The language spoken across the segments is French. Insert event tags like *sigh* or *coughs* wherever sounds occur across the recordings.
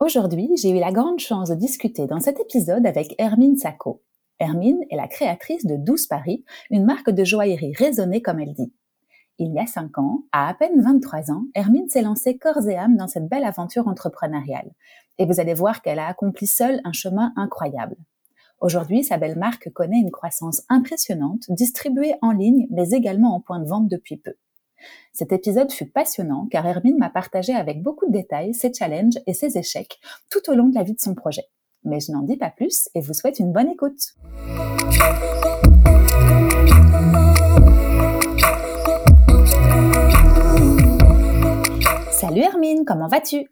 Aujourd'hui, j'ai eu la grande chance de discuter dans cet épisode avec Hermine Sacco. Hermine est la créatrice de Douce Paris, une marque de joaillerie raisonnée comme elle dit. Il y a cinq ans, à à peine 23 ans, Hermine s'est lancée corps et âme dans cette belle aventure entrepreneuriale. Et vous allez voir qu'elle a accompli seule un chemin incroyable. Aujourd'hui, sa belle marque connaît une croissance impressionnante, distribuée en ligne, mais également en point de vente depuis peu. Cet épisode fut passionnant car Hermine m'a partagé avec beaucoup de détails ses challenges et ses échecs tout au long de la vie de son projet. Mais je n'en dis pas plus et vous souhaite une bonne écoute. Salut Hermine, comment vas-tu?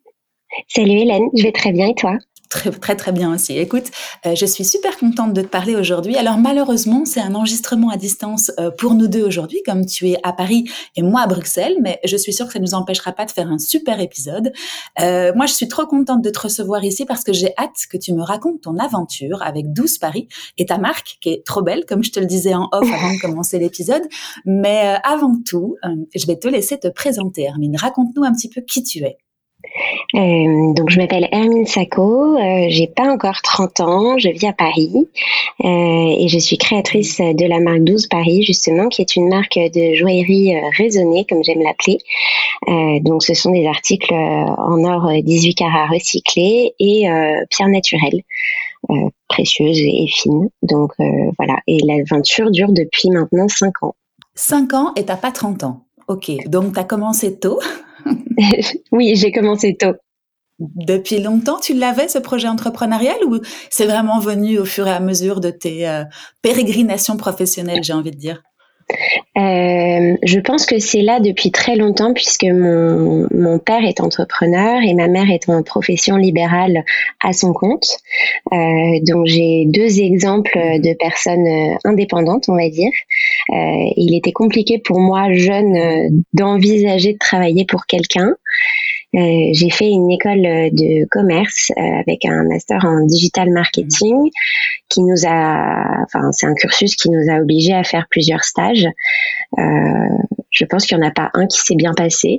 Salut Hélène, je vais très bien et toi? Très, très, très bien aussi. Écoute, euh, je suis super contente de te parler aujourd'hui. Alors, malheureusement, c'est un enregistrement à distance euh, pour nous deux aujourd'hui, comme tu es à Paris et moi à Bruxelles, mais je suis sûre que ça ne nous empêchera pas de faire un super épisode. Euh, moi, je suis trop contente de te recevoir ici parce que j'ai hâte que tu me racontes ton aventure avec 12 Paris et ta marque, qui est trop belle, comme je te le disais en off avant de commencer l'épisode. Mais avant tout, je vais te laisser te présenter, Hermine. Raconte-nous un petit peu qui tu es. Euh, donc je m'appelle Hermine Sacco, euh, j'ai pas encore 30 ans, je vis à Paris euh, et je suis créatrice de la marque 12 Paris justement qui est une marque de joaillerie raisonnée comme j'aime l'appeler. Donc ce sont des articles en or 18 carats recyclés et pierre naturelle. précieuse et fine. Donc voilà, et l'aventure dure depuis maintenant 5 ans. 5 ans et t'as pas 30 ans. Ok, donc tu as commencé tôt *laughs* oui, j'ai commencé tôt. Depuis longtemps, tu l'avais, ce projet entrepreneurial, ou c'est vraiment venu au fur et à mesure de tes euh, pérégrinations professionnelles, j'ai envie de dire? Euh, je pense que c'est là depuis très longtemps puisque mon, mon, père est entrepreneur et ma mère est en profession libérale à son compte. Euh, donc j'ai deux exemples de personnes indépendantes, on va dire. Euh, il était compliqué pour moi, jeune, euh, d'envisager de travailler pour quelqu'un. Euh, j'ai fait une école de commerce avec un master en digital marketing qui nous a, enfin c'est un cursus qui nous a obligés à faire plusieurs stages. je pense qu'il n'y en a pas un qui s'est bien passé.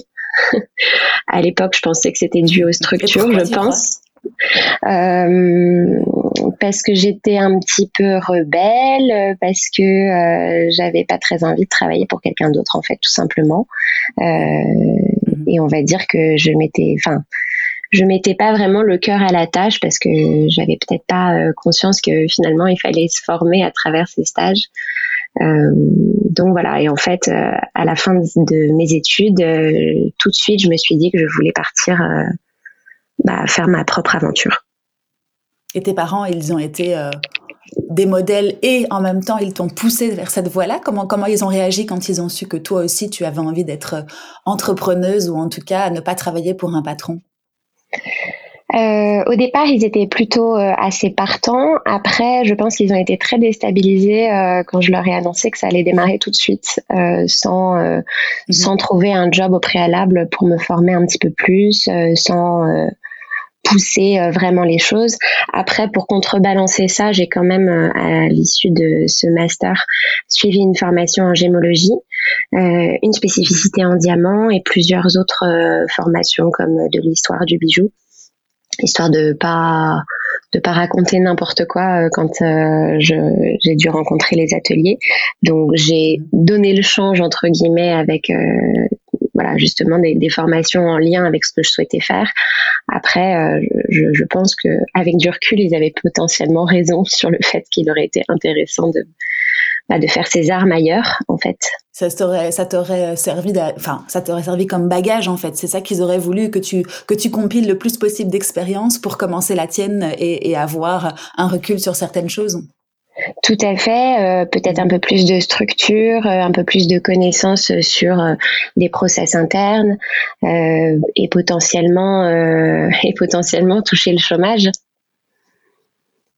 *laughs* à l'époque, je pensais que c'était dû aux structures, je pense. Euh, parce que j'étais un petit peu rebelle, parce que euh, j'avais pas très envie de travailler pour quelqu'un d'autre en fait, tout simplement. Euh. Et on va dire que je m'étais, enfin, je mettais pas vraiment le cœur à la tâche parce que j'avais peut-être pas euh, conscience que finalement il fallait se former à travers ces stages. Euh, donc voilà, et en fait, euh, à la fin de mes études, tout de suite, je me suis dit que je voulais partir bah, faire ma propre aventure. Et tes parents, ils ont été des modèles et en même temps, ils t'ont poussé vers cette voie-là. Comment, comment ils ont réagi quand ils ont su que toi aussi, tu avais envie d'être euh, entrepreneuse ou en tout cas ne pas travailler pour un patron? Euh, au départ, ils étaient plutôt assez partants. Après, je pense qu'ils ont été très déstabilisés quand je leur ai annoncé que ça allait démarrer tout de suite, sans mhm. sans trouver un job au préalable pour me former un petit peu plus, sans pousser euh, vraiment les choses. Après, pour contrebalancer ça, j'ai quand même, euh, à l'issue de ce master, suivi une formation en gémologie, euh, une spécificité en diamant et plusieurs autres formations comme de l'histoire du bijou, histoire de pas de pas raconter n'importe quoi quand j'ai dû rencontrer les ateliers. Donc j'ai donné le change entre guillemets avec voilà justement des, formations en lien avec ce que je souhaitais faire. Après, euh, je, pense que avec du recul, ils avaient potentiellement raison *laughs* sur le fait qu'il aurait été intéressant de bah, de faire ses armes ailleurs, en fait. Ça t'aurait, ça t'aurait servi, enfin, ça servi comme bagage, en fait. C'est ça qu'ils auraient voulu que tu que tu compiles le plus possible d'expérience pour commencer la tienne et avoir un recul sur certaines choses. Tout à fait, euh, peut-être un peu plus de structure, euh, un peu plus de connaissances sur euh, des process internes et potentiellement et potentiellement toucher le chômage.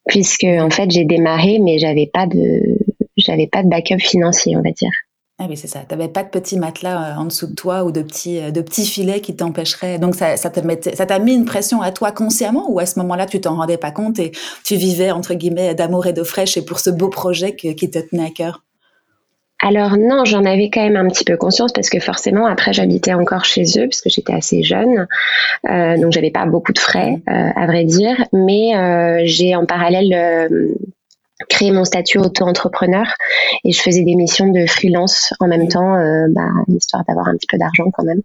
puisque en fait j'ai démarré, mais j'avais pas de, j'avais pas de backup financier, on va dire. Ah oui, c'est ça. Tu n'avais pas de petits matelas euh, en dessous de toi ou de petits, euh, de petits filets qui t'empêcheraient. Donc, ça, ça t'a mis une pression à toi consciemment ou à ce moment-là, tu t'en rendais pas compte et tu vivais, entre guillemets, d'amour et d'eau fraîche et pour ce beau projet qui te tenait à cœur? Alors non, j'en avais quand même un petit peu conscience parce que forcément après j'habitais encore chez eux parce que j'étais assez jeune, euh, donc j'avais pas beaucoup de frais euh, à vrai dire, mais j'ai en parallèle créé mon statut auto-entrepreneur et je faisais des missions de freelance en même temps, bah, histoire d'avoir un petit peu d'argent quand même.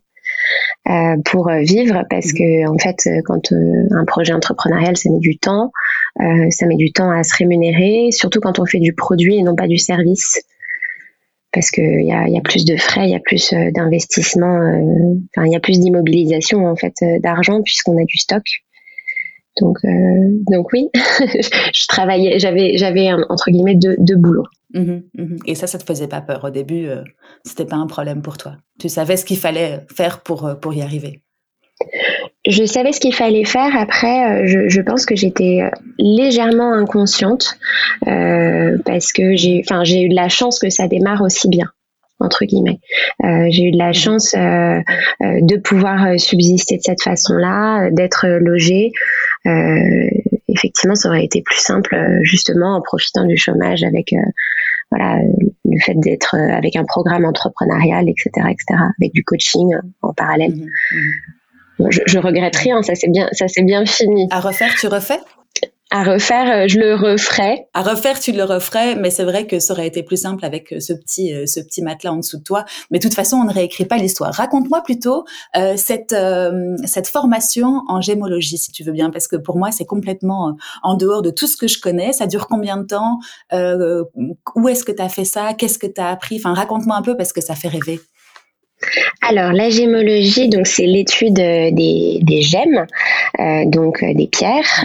Euh, pour vivre parce que en fait quand un projet entrepreneurial ça met du temps ça met du temps à se rémunérer surtout quand on fait du produit et non pas du service parce qu'il y a, y a plus de frais, il y a plus euh, d'investissement, euh, enfin il y a plus d'immobilisation en fait euh, d'argent puisqu'on a du stock. Donc donc oui, *laughs* je travaillais, j'avais j'avais entre guillemets deux, deux boulots. Mmh mmh Et ça, ça te faisait pas peur au début C'était pas un problème pour toi? Tu savais ce qu'il fallait faire pour pour y arriver? Je savais ce qu'il fallait faire. Après, euh, je, pense que j'étais euh, légèrement inconsciente euh, parce que j'ai, enfin, j'ai eu de la chance que ça démarre aussi bien entre guillemets. j'ai eu de la chance de pouvoir subsister de cette façon-là, d'être logée. effectivement, ça aurait été plus simple justement en profitant du chômage avec voilà le fait d'être avec un programme entrepreneurial, etc., etc., avec du coaching en parallèle. Mmh mmh je, je regrette rien, ça c'est bien, ça c'est bien fini. À refaire, tu refais? À refaire, euh, je le referais. À refaire, tu le referais, mais c'est vrai que ça aurait été plus simple avec euh, ce petit, euh, ce petit matelas en dessous de toi. Mais de toute façon, on ne réécrit pas l'histoire. Raconte-moi plutôt euh, cette, euh, cette formation en gémologie, si tu veux bien, parce que pour moi, c'est complètement en dehors de tout ce que je connais. Ça dure combien de temps? Euh, Où est-ce que tu as fait ça? Qu'est-ce que tu as appris? Enfin, raconte-moi un peu parce que ça fait rêver. Alors la gémologie, donc c'est l'étude euh, des, gemmes, euh, donc euh, des pierres.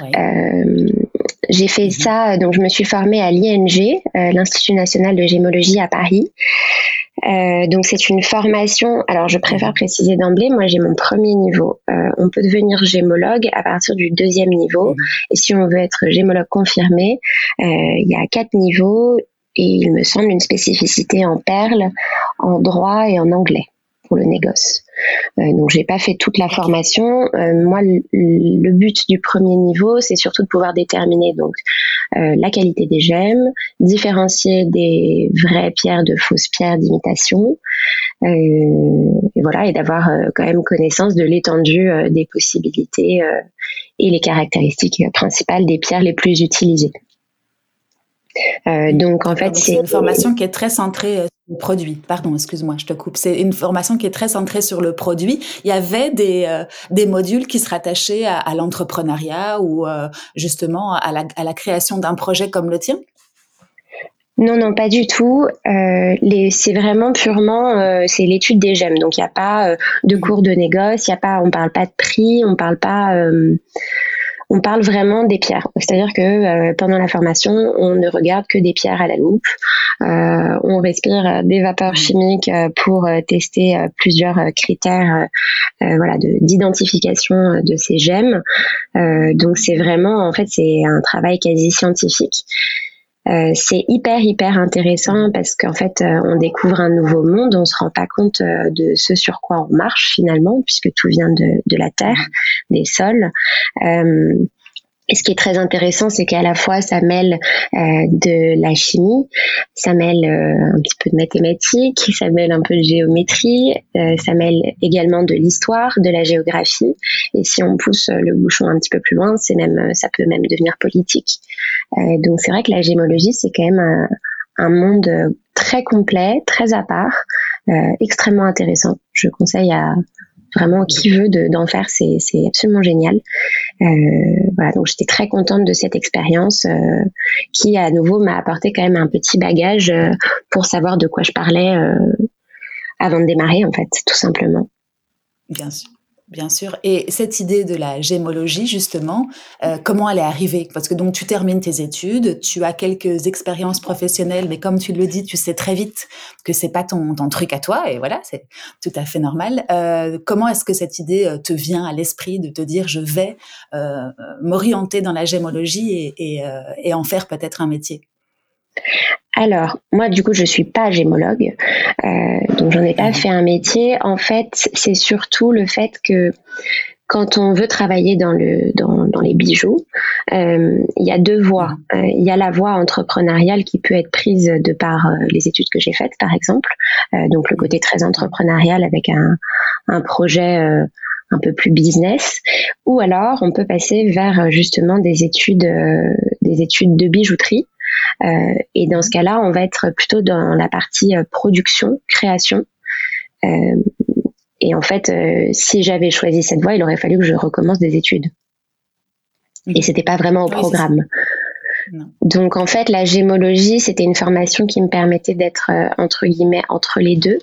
j'ai fait ça, donc je me suis formée à l'ING, l'Institut national de gémologie à Paris. donc c'est une formation. Alors je préfère préciser d'emblée, moi j'ai mon premier niveau. on peut devenir gémologue à partir du deuxième niveau. Et si on veut être gémologue confirmé, il y a quatre niveaux et il me semble une spécificité en perles, en droit et en anglais pour le négoce. Euh, donc j'ai pas fait toute la formation. Euh, moi, le, but du premier niveau, c'est surtout de pouvoir déterminer donc euh, la qualité des gemmes, différencier des vraies pierres de fausses pierres d'imitation, et voilà, et d'avoir quand même connaissance de l'étendue des possibilités et les caractéristiques principales des pierres les plus utilisées. Euh, donc en fait, c'est une formation qui est très centrée euh, sur le produit. Pardon, excuse-moi, je te coupe. C'est une formation qui est très centrée sur le produit. Il y avait des, euh, des modules qui se rattachaient à, l'entrepreneuriat ou justement à la, à la création d'un projet comme le tien? Non, non, pas du tout. Euh, c'est vraiment purement, c'est l'étude des gemmes. Donc il n'y a pas de cours de négoce, il y a pas, on parle pas de prix, on parle pas on parle vraiment des pierres. C'est-à-dire que euh, pendant la formation, on ne regarde que des pierres à la loupe. Euh, on respire des vapeurs chimiques euh, pour tester plusieurs critères voilà, d'identification de, ces gemmes. donc c'est vraiment, en fait, c'est un travail quasi scientifique. Euh, c'est hyper hyper intéressant parce qu'en fait euh, on découvre un nouveau monde, on se rend pas compte euh, de ce sur quoi on marche finalement puisque tout vient de, de la terre, des sols. Et ce qui est très intéressant, c'est qu'à la fois ça mêle euh, de la chimie, ça mêle euh, un petit peu de mathématiques, ça mêle un peu de géométrie, euh, ça mêle également de l'histoire, de la géographie. Et si on pousse le bouchon un petit peu plus loin, c'est même, ça peut même devenir politique. donc c'est vrai que la gémologie, c'est quand même un, monde très complet, très à part, extrêmement intéressant. Je conseille à Vraiment, qui veut d'en faire, c'est absolument génial. Euh, voilà, donc j'étais très contente de cette expérience euh, qui, à nouveau, m'a apporté quand même un petit bagage euh, pour savoir de quoi je parlais avant de démarrer, en fait, tout simplement. Bien sûr. Bien sûr. Et cette idée de la gémologie, justement, euh, comment elle est arrivée? Parce que donc tu termines tes études, tu as quelques expériences professionnelles, mais comme tu le dis, tu sais très vite que c'est pas ton, truc à toi, et voilà, c'est tout à fait normal. Euh, comment est-ce que cette idée euh, te vient à l'esprit de te dire je vais euh, m'orienter dans la gémologie et, et, euh, et en faire peut-être un métier? Alors, moi, du coup, je suis pas gémologue, euh, donc j'en ai pas fait un métier. En fait, c'est surtout le fait que quand on veut travailler dans le dans, dans les bijoux, euh, il y a deux voies. Euh, il y a la voie entrepreneuriale qui peut être prise de par euh, les études que j'ai faites, par exemple. Donc le côté très entrepreneurial avec un, un projet un peu plus business, ou alors on peut passer vers justement des études des études de bijouterie et dans ce cas-là, on va être plutôt dans la partie euh, production, création. Euh, et en fait, si j'avais choisi cette voie, il aurait fallu que je recommence des études. Et c'était pas vraiment au programme. Donc en fait, la gémologie, c'était une formation qui me permettait d'être entre guillemets entre les deux,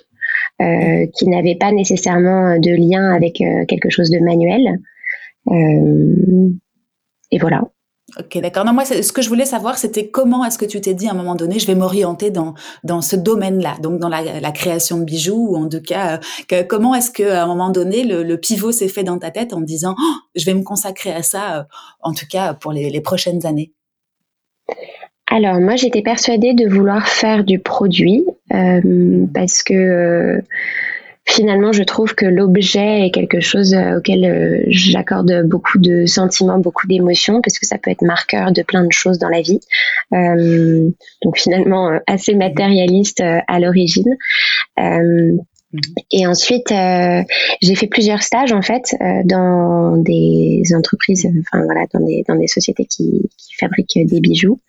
euh, qui n'avait pas nécessairement de lien avec quelque chose de manuel. Euh, et voilà. Ok, d'accord. Non, moi, ce que je voulais savoir, c'était comment est-ce que tu t'es dit à un moment donné, je vais m'orienter dans dans ce domaine-là, donc dans la, création de bijoux, ou en tout cas, euh, comment est-ce que à un moment donné, le, pivot s'est fait dans ta tête en disant, oh, je vais me consacrer à ça, euh, en tout cas pour les, prochaines années? Alors moi, j'étais persuadée de vouloir faire du produit euh, parce que finalement, je trouve que l'objet est quelque chose euh, auquel euh, j'accorde beaucoup de sentiments, beaucoup d'émotions, parce que ça peut être marqueur de plein de choses dans la vie. Euh, donc finalement, assez matérialiste à l'origine. et ensuite, j'ai fait plusieurs stages en fait dans des entreprises, enfin voilà, dans des dans des sociétés qui, qui fabriquent des bijoux.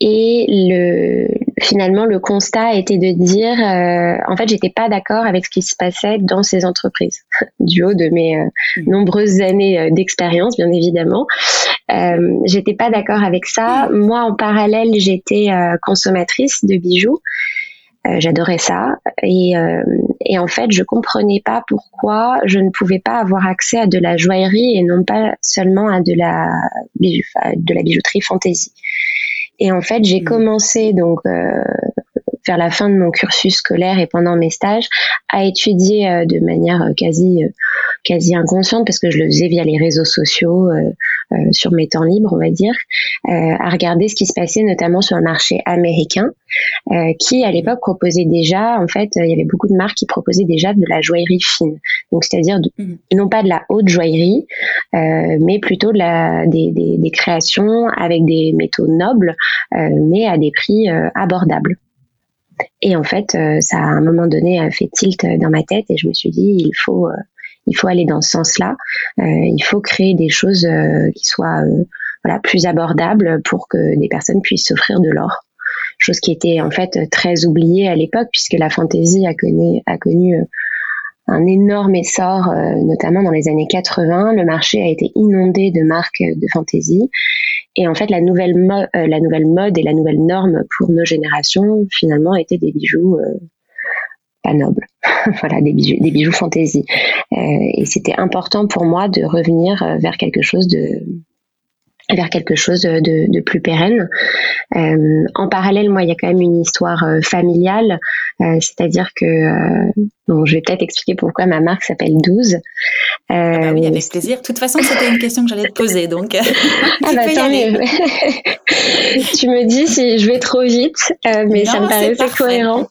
Et le, finalement, le constat était de dire, euh, en fait, j'étais pas d'accord avec ce qui se passait dans ces entreprises, *laughs* du haut de mes euh, mmh. nombreuses années euh, d'expérience, bien évidemment. Euh, j'étais pas d'accord avec ça. Moi, en parallèle, j'étais consommatrice de bijoux. J'adorais ça et, et en fait je comprenais pas pourquoi je ne pouvais pas avoir accès à de la joaillerie et non pas seulement à de la, de la bijouterie fantaisie. Et en fait, j'ai mmh. commencé donc euh, vers la fin de mon cursus scolaire et pendant mes stages à étudier euh, de manière euh, quasi quasi inconsciente parce que je le faisais via les réseaux sociaux sur mes temps libres on va dire à regarder ce qui se passait notamment sur le marché américain qui à l'époque proposait déjà en fait il y avait beaucoup de marques qui proposaient déjà de la joaillerie fine donc c'est-à-dire mmh. non pas de la haute joaillerie mais plutôt de la des, des, des créations avec des métaux nobles mais à des prix abordables et en fait, euh, ça à un moment donné a fait tilt dans ma tête et je me suis dit, il faut, euh, il faut aller dans ce sens-là. Euh, il faut créer des choses qui soient voilà, plus abordables pour que des personnes puissent s'offrir de l'or. Chose qui était en fait très oubliée à l'époque puisque la fantaisie a connu, a connu un énorme essor, notamment dans les années 80. Le marché a été inondé de marques de fantaisie et en fait, la nouvelle, euh, la nouvelle mode et la nouvelle norme pour nos générations, finalement, étaient des bijoux euh, pas nobles. *laughs* voilà, des bijoux, des bijoux fantaisie. Euh, et c'était important pour moi de revenir vers quelque chose de vers quelque chose de, de plus pérenne. Euh, en parallèle, moi, il y a quand même une histoire euh, familiale, euh, c'est-à-dire que, bon, je vais peut-être expliquer pourquoi ma marque s'appelle 12. Ah bah oui, avec plaisir. De toute façon, c'était une question que j'allais te poser, donc. *laughs* ah bah tant mieux. *laughs* tu me dis si je vais trop vite, mais ça me paraissait cohérent.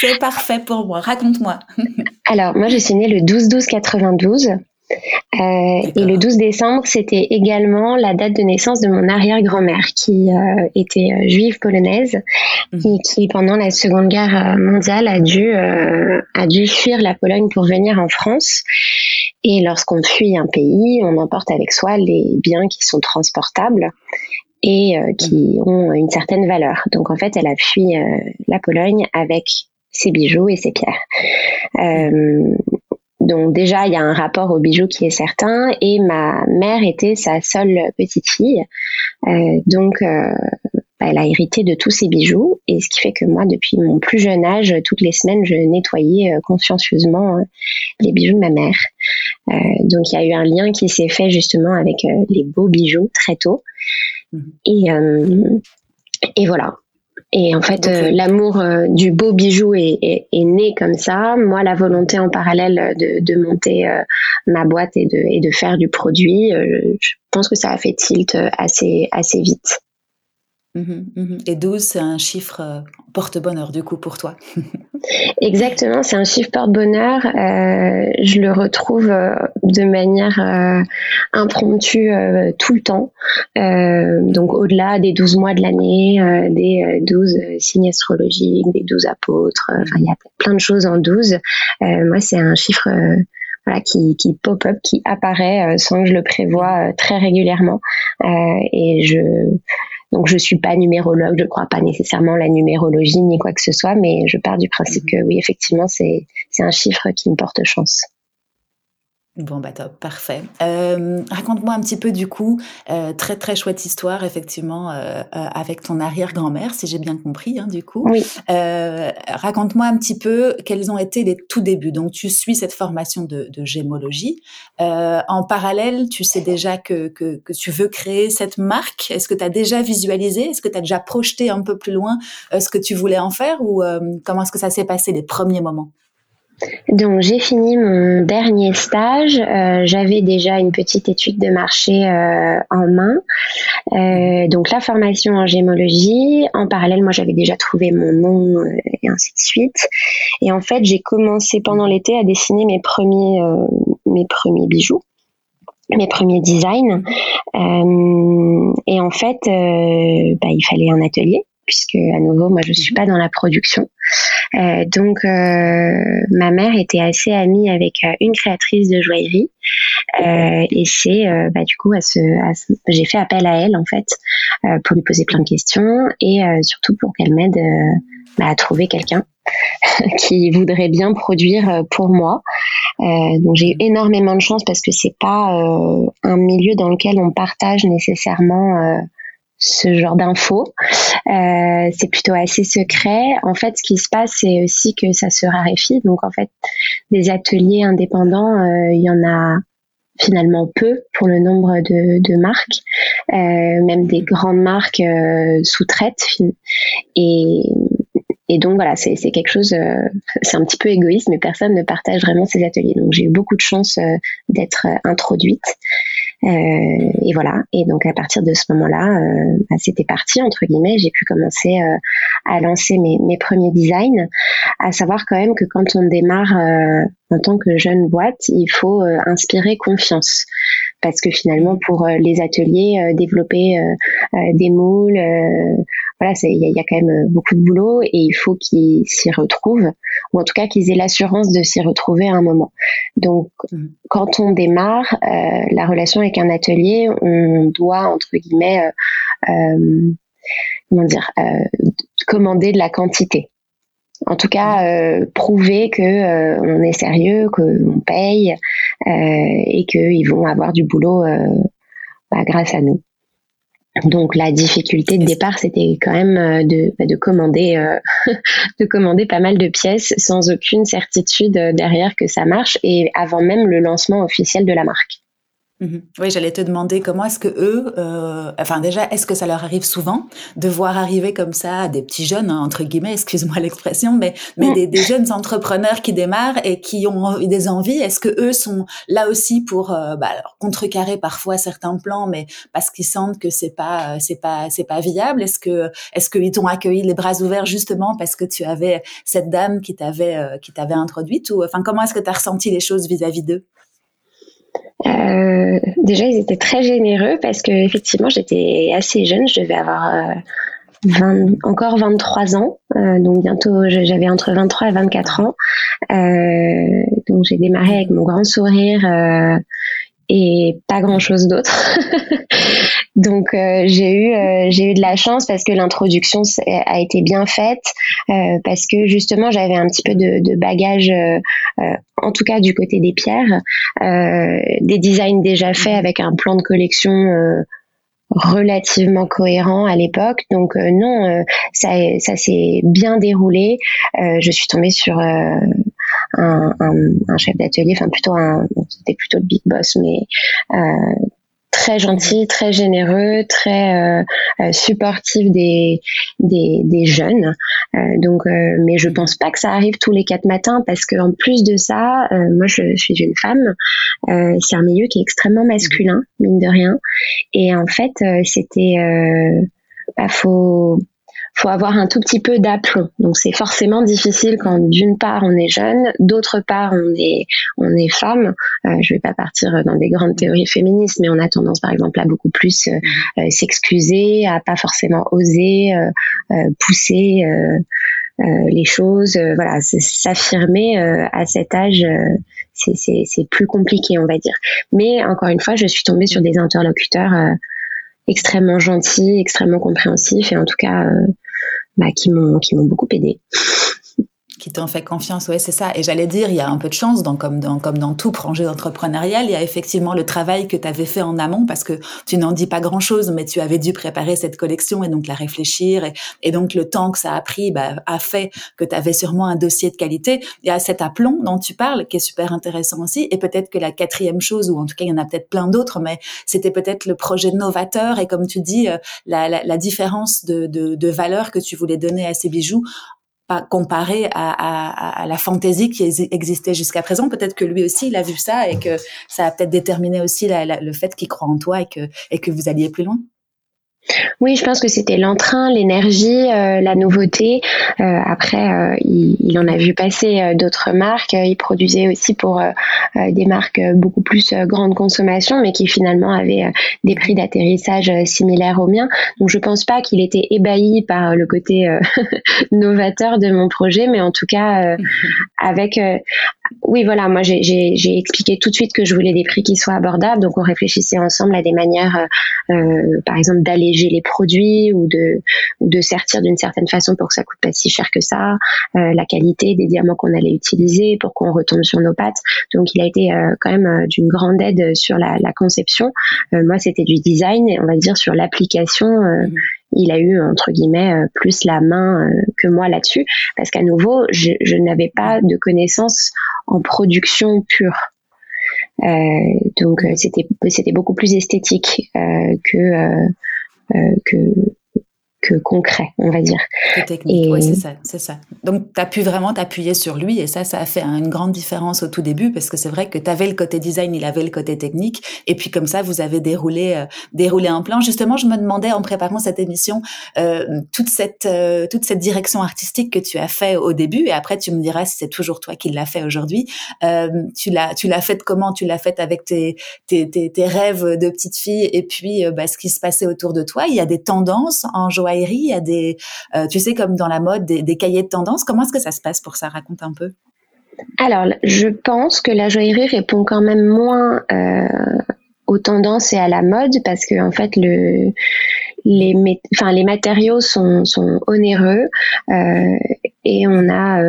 C'est parfait pour moi. Raconte-moi. *laughs* Alors, moi, je suis née le 12-12-92. Euh, et le 12 décembre, c'était également la date de naissance de mon arrière-grand-mère qui euh, était euh, juive polonaise mmh. et qui, pendant la Seconde Guerre mondiale, a dû, a dû fuir la Pologne pour venir en France. Et lorsqu'on fuit un pays, on emporte avec soi les biens qui sont transportables et qui mmh. ont une certaine valeur. Donc en fait, elle a fui la Pologne avec ses bijoux et ses pierres. Euh, donc déjà, il y a un rapport au bijou qui est certain et ma mère était sa seule petite fille. Euh, donc euh, elle a hérité de tous ces bijoux et ce qui fait que moi, depuis mon plus jeune âge, toutes les semaines, je nettoyais consciencieusement les bijoux de ma mère. donc il y a eu un lien qui s'est fait justement avec les beaux bijoux très tôt. Mmh. Et, et voilà, et en fait, euh, l'amour euh, du beau bijou est, est, est, né comme ça. Moi, la volonté en parallèle de, de monter euh, ma boîte et de, et de faire du produit, je pense que ça a fait tilt assez, assez vite. Mmh mmh et 12, c'est un chiffre euh, porte-bonheur du coup pour toi. *laughs* Exactement, c'est un chiffre porte-bonheur. Euh, je le retrouve euh, de manière impromptue tout le temps. donc au-delà des 12 mois de l'année, des 12 signes astrologiques, des 12 apôtres, il y a plein de choses en 12. moi, c'est un chiffre qui pop-up, qui apparaît sans que je le prévoie très régulièrement. et je donc je suis pas numérologue, je crois pas nécessairement la numérologie ni quoi que ce soit, mais je pars du principe mhm. que oui, effectivement, c'est un chiffre qui me porte chance. Bon, bah top, parfait. Euh, raconte-moi un petit peu du coup, euh, très très chouette histoire effectivement euh, avec ton arrière-grand-mère, si j'ai bien compris hein, du coup. Oui. raconte-moi un petit peu quels ont été les tout débuts. Donc tu suis cette formation de, de gémologie. en parallèle, tu sais déjà que, que, que tu veux créer cette marque. Est-ce que tu as déjà visualisé? Est-ce que tu as déjà projeté un peu plus loin ce que tu voulais en faire? Ou comment est-ce que ça s'est passé les premiers moments? Donc j'ai fini mon dernier stage. Euh, j'avais déjà une petite étude de marché euh, en main. Euh, donc la formation en gémologie. En parallèle, moi j'avais déjà trouvé mon nom et ainsi de suite. Et en fait, j'ai commencé pendant l'été à dessiner mes premiers mes premiers bijoux mes premiers designs. et en fait, bah, il fallait un atelier puisque à nouveau, moi, je suis pas dans la production. Euh, donc, euh, ma mère était assez amie avec euh, une créatrice de joaillerie, et c'est bah, du coup à ce, j'ai fait appel à elle en fait pour lui poser plein de questions et surtout pour qu'elle m'aide bah, à trouver quelqu'un *laughs* qui voudrait bien produire pour moi. donc j'ai eu énormément de chance parce que c'est pas un milieu dans lequel on partage nécessairement ce genre d'infos. Euh, c'est plutôt assez secret. En fait, ce qui se passe, c'est aussi que ça se raréfie. Donc, en fait, des ateliers indépendants, euh, il y en a finalement peu pour le nombre de, de marques. Euh, même des grandes marques euh, sous-traitent. Et, et donc voilà, c'est quelque chose, euh, *laughs* c'est un petit peu égoïste, mais personne ne partage vraiment ces ateliers. Donc j'ai eu beaucoup de chance euh, d'être introduite. Euh, et voilà. Et donc à partir de ce moment-là, euh, bah, c'était parti entre guillemets. J'ai pu commencer euh, à lancer mes, mes, premiers designs. À savoir quand même que quand on démarre en tant que jeune boîte, il faut inspirer confiance parce que finalement pour les ateliers, développer des moules voilà, il y, a quand même beaucoup de boulot et il faut qu'ils s'y retrouvent, ou en tout cas qu'ils aient l'assurance de s'y retrouver à un moment. Donc, mmh. quand on démarre euh, la relation avec un atelier, on doit entre guillemets, euh, euh comment dire, euh, commander de la quantité. En tout cas, mmh. euh, prouver que euh, on est sérieux, qu'on paye et qu'ils vont avoir du boulot bah, grâce à nous. Donc la difficulté de départ, c'était quand même euh, de, bah, de commander, euh, *laughs* de commander pas mal de pièces sans aucune certitude euh, derrière que ça marche et avant même le lancement officiel de la marque. Mmh oui, j'allais te demander comment est-ce que eux, euh, enfin déjà, est-ce que ça leur arrive souvent de voir arriver comme ça des petits jeunes, hein, entre guillemets, excuse-moi *laughs* l'expression, mais, mais des, des, jeunes entrepreneurs qui démarrent et qui ont des envies, est-ce que eux sont là aussi pour euh, bah, contrecarrer parfois certains plans, mais parce qu'ils sentent que c'est pas, c'est pas, c'est pas viable? Est-ce que, est-ce qu'ils t'ont accueilli les bras ouverts justement parce que tu avais cette dame qui t'avait, euh, qui t'avait introduite? Ou, enfin, comment est-ce que tu as ressenti les choses vis-à-vis d'eux? Euh, déjà, ils étaient très généreux parce que effectivement, j'étais assez jeune. Je devais avoir 20, euh, encore 23 ans, euh, donc bientôt j'avais entre 23 et 24 ans. donc j'ai démarré avec mon grand sourire et pas grand chose d'autre. *laughs* Donc euh, j'ai eu euh, j'ai eu de la chance parce que l'introduction a été bien faite euh, parce que justement j'avais un petit peu de, de bagage en tout cas du côté des pierres des designs déjà faits avec un plan de collection relativement cohérent à l'époque. Donc non, ça, ça s'est bien déroulé. je suis tombée sur un, un, un, chef d'atelier, enfin plutôt un, plutôt le big boss, mais très gentil, très généreux, très euh, euh, supportif des, des, des jeunes. Euh, donc, mais je pense pas que ça arrive tous les quatre matins parce que en plus de ça, moi je suis une femme. c'est un milieu qui est extrêmement masculin, mine de rien. Et en fait, c'était, bah, faut faut avoir un tout petit peu d'aplomb. Donc c'est forcément difficile quand d'une part on est jeune, d'autre part on est on est femme. Euh, je vais pas partir dans des grandes théories féministes, mais on a tendance par exemple à beaucoup plus euh, euh, s'excuser, à pas forcément oser euh, pousser les choses. voilà, s'affirmer à cet âge. c'est plus compliqué, on va dire. Mais encore une fois, je suis tombée sur des interlocuteurs extrêmement gentils, extrêmement compréhensifs et en tout cas bah, qui m'ont qui m'ont beaucoup aidé qui t'ont fait confiance, ouais, c'est ça. Et j'allais dire, il y a un peu de chance, comme, dans, tout projet entrepreneurial, il y a effectivement le travail que tu avais fait en amont, parce que tu n'en dis pas grand-chose, mais tu avais dû préparer cette collection et donc la réfléchir. Et, donc le temps que ça a pris bah, a fait que tu avais sûrement un dossier de qualité. Il y a cet aplomb dont tu parles, qui est super intéressant aussi. Et peut-être que la quatrième chose, ou en tout cas il y en a peut-être plein d'autres, mais c'était peut-être le projet novateur et comme tu dis, euh, la, différence de valeur que tu voulais donner à ces bijoux comparé à, à, à, la fantaisie qui existait jusqu'à présent. Peut-être que lui aussi, il a vu ça et que ça a peut-être déterminé aussi la, le fait qu'il croit en toi et que, et que vous alliez plus loin. Oui, je pense que c'était l'entrain, l'énergie, euh, la nouveauté. Euh, après, euh, il, il, en a vu passer d'autres marques. Il produisait aussi pour des marques beaucoup plus grande consommation, mais qui finalement avaient des prix d'atterrissage similaires aux miens. Donc, je pense pas qu'il était ébahi par le côté *laughs* novateur de mon projet, mais en tout cas, *laughs* avec oui, voilà, moi j'ai expliqué tout de suite que je voulais des prix qui soient abordables, donc on réfléchissait ensemble à des manières, euh, par exemple, d'alléger les produits ou de, de sertir d'une certaine façon pour que ça coûte pas si cher que ça, euh, la qualité des diamants qu'on allait utiliser pour qu'on retombe sur nos pattes. Donc il a été euh, quand même d'une grande aide sur la, la conception. moi c'était du design, on va dire sur l'application. Mmh il a eu entre guillemets euh, plus la main euh, que moi là-dessus. Parce qu'à nouveau je, n'avais pas de connaissances en production pure. Euh, donc c'était c'était beaucoup plus esthétique que que que concret, on va dire. technique, c'est ça, c'est ça. Donc, tu as pu vraiment t'appuyer sur lui et ça, ça a fait une grande différence au tout début parce que c'est vrai que tu avais le côté design, il avait le côté technique et puis comme ça, vous avez déroulé, euh, déroulé un plan. Justement, je me demandais en préparant cette émission, euh, toute, cette, euh, toute cette direction artistique que tu as fait au début et après, tu me diras si c'est toujours toi qui l'as fait aujourd'hui. Tu l'as tu l'as fait comment? Tu l'as fait avec tes, tes, tes, tes, rêves de petite fille et puis bah, ce qui se passait autour de toi. Il y a des tendances en il y a des, euh, tu sais, comme dans la mode, des, cahiers de tendance. Comment est-ce que ça se passe pour ça Raconte un peu? Alors, je pense que la joaillerie répond quand même moins euh, aux tendances et à la mode parce que en fait le les, enfin, les matériaux sont, onéreux euh, et on a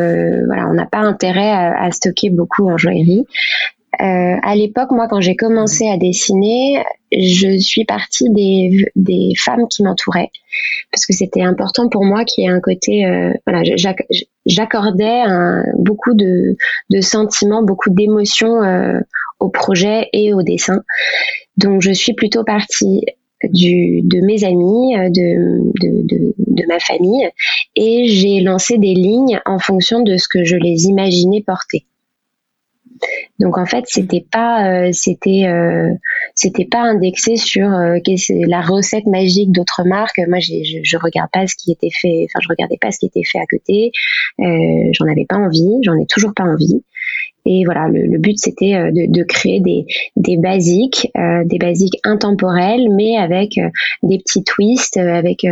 voilà on n'a pas intérêt à, stocker beaucoup en joaillerie. Euh, à l'époque, moi, quand j'ai commencé à dessiner, je suis partie des, des femmes qui m'entouraient parce que c'était important pour moi qu'il y ait un côté, euh, voilà, j'accordais beaucoup de, de, sentiments, beaucoup d'émotions euh, au projet et au dessin. Donc, je suis plutôt partie du, de mes amis, euh, de, de, de, de ma famille, et j'ai lancé des lignes en fonction de ce que je les imaginais porter. Donc en fait, c'était pas euh, c'était euh, c'était pas indexé sur euh, la recette magique d'autres marques. Moi, je, je regarde pas ce qui était fait. Enfin, je regardais pas ce qui était fait à côté. j'en avais pas envie. J'en ai toujours pas envie. Et voilà, le, but c'était de, créer des, des basiques, des basiques intemporels, mais avec des petits twists, avec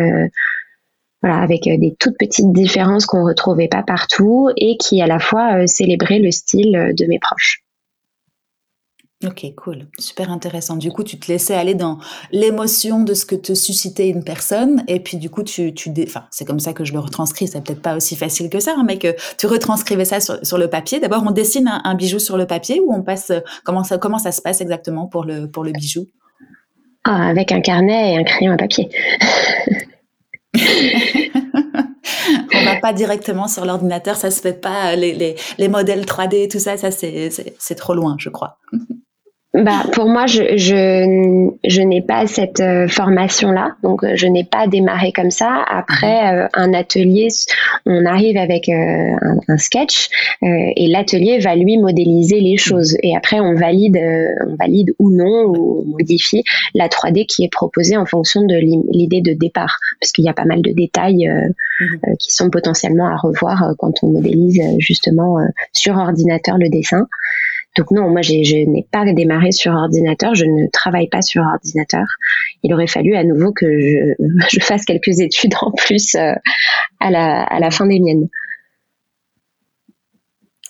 voilà, avec euh, des toutes petites différences qu'on retrouvait pas partout et qui à la fois euh, célébraient le style euh, de mes proches. Ok, cool, super intéressant. Du coup, tu te laissais aller dans l'émotion de ce que te suscitait une personne, et puis du coup, tu, tu, enfin, c'est comme ça que je le retranscris. C'est peut-être pas aussi facile que ça, hein, mais que tu retranscrivais ça sur, sur le papier. D'abord, on dessine un, un, bijou sur le papier, ou on passe comment ça comment ça se passe exactement pour le pour le bijou? Ah, Avec un carnet et un crayon à papier. *laughs* *laughs* on va pas directement sur l'ordinateur, ça se fait pas. Les, les, les modèles 3D, tout ça, ça c'est trop loin, je crois. Bah, pour moi, je, je, je n'ai pas cette euh, formation-là, donc euh, je n'ai pas démarré comme ça. Après mhm. euh, un atelier, on arrive avec un, un, sketch et l'atelier va lui modéliser les choses. Et après, on valide, on valide ou non ou on modifie la 3D qui est proposée en fonction de l'idée de départ, parce qu'il y a pas mal de détails mhm. qui sont potentiellement à revoir quand on modélise justement sur ordinateur le dessin. Donc non, moi je n'ai pas démarré sur ordinateur, je ne travaille pas sur ordinateur. Il aurait fallu à nouveau que je, *laughs* fasse quelques études en plus euh, à, la, à la fin des miennes.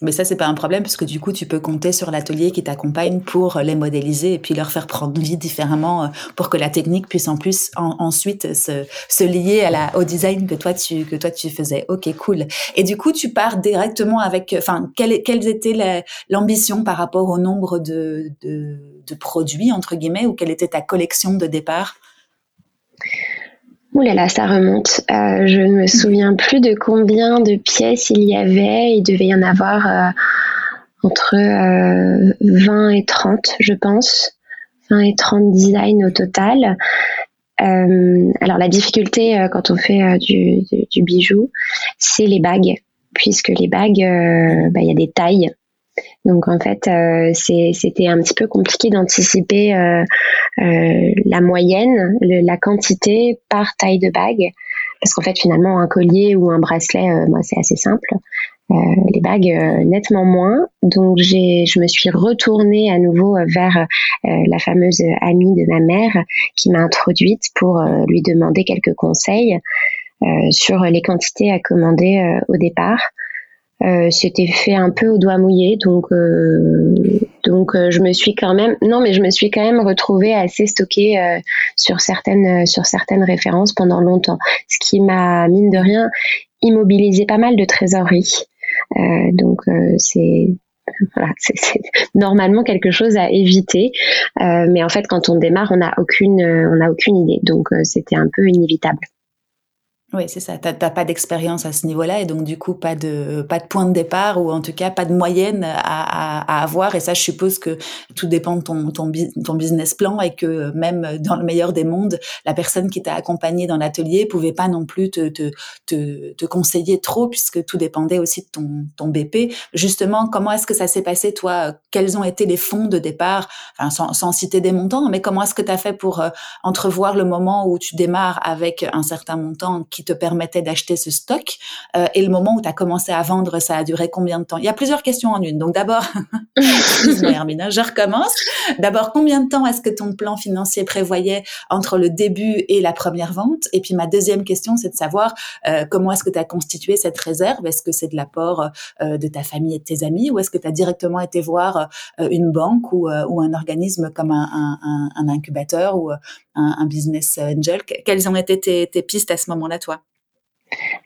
Mais ça, c'est pas un problème parce que du coup, tu peux compter sur l'atelier qui t'accompagne pour les modéliser et puis leur faire prendre vie différemment euh, pour que la technique puisse en plus ensuite se, se lier à la, au design que toi tu que toi tu faisais. Ok, cool. Et du coup, tu pars directement avec, enfin, quelle, quelles étaient l'ambition par rapport au nombre de, de produits entre guillemets ou quelle était ta collection de départ? Ouh là là, ça remonte. Euh, je ne me souviens plus de combien de pièces il y avait. Il devait y en avoir euh, entre 20 euh, et 30, je pense. 20 et 30 designs au total. alors la difficulté quand on fait du, bijou, c'est les bagues, puisque les bagues, bah, il y a des tailles. Donc en fait, euh, c'était un petit peu compliqué d'anticiper euh, euh, la moyenne, la quantité par taille de bague, parce qu'en fait finalement un collier ou un bracelet, moi c'est assez simple. les bagues nettement moins. Donc je me suis retournée à nouveau vers la fameuse amie de ma mère qui m'a introduite pour lui demander quelques conseils sur les quantités à commander au départ. Euh, c'était fait un peu au doigt mouillé, donc euh, donc euh, je me suis quand même non mais je me suis quand même retrouvée assez stockée euh, sur certaines sur certaines références pendant longtemps, ce qui m'a mine de rien immobilisé pas mal de trésorerie. donc c'est voilà, *laughs* c'est normalement quelque chose à éviter, mais en fait quand on démarre, on n'a aucune on n'a aucune idée, donc c'était un peu inévitable. Oui, c'est ça. T'as pas d'expérience à ce niveau-là et donc du coup pas de pas de point de départ ou en tout cas pas de moyenne à, à, avoir. Et ça, je suppose que tout dépend de ton, ton, ton business plan et que même dans le meilleur des mondes, la personne qui t'a accompagné dans l'atelier pouvait pas non plus te, te, te, te, conseiller trop puisque tout dépendait aussi de ton, ton BP. Justement, comment est-ce que ça s'est passé toi? Quels ont été les fonds de départ? Enfin, sans, sans citer des montants, mais comment est-ce que tu as fait pour euh, entrevoir le moment où tu démarres avec un certain montant qui te permettait d'acheter ce stock euh, et le moment où tu as commencé à vendre, ça a duré combien de temps? Il y a plusieurs questions en une. Donc d'abord, *laughs* Hermine, je recommence. D'abord, combien de temps est-ce que ton plan financier prévoyait entre le début et la première vente? Et puis ma deuxième question, c'est de savoir euh, comment est-ce que tu as constitué cette réserve? Est-ce que c'est de l'apport euh, de ta famille et de tes amis? Ou est-ce que tu as directement été voir une banque ou, ou un organisme comme un, un, un incubateur ou un, business angel? Quelles ont été tes, tes pistes à ce moment-là,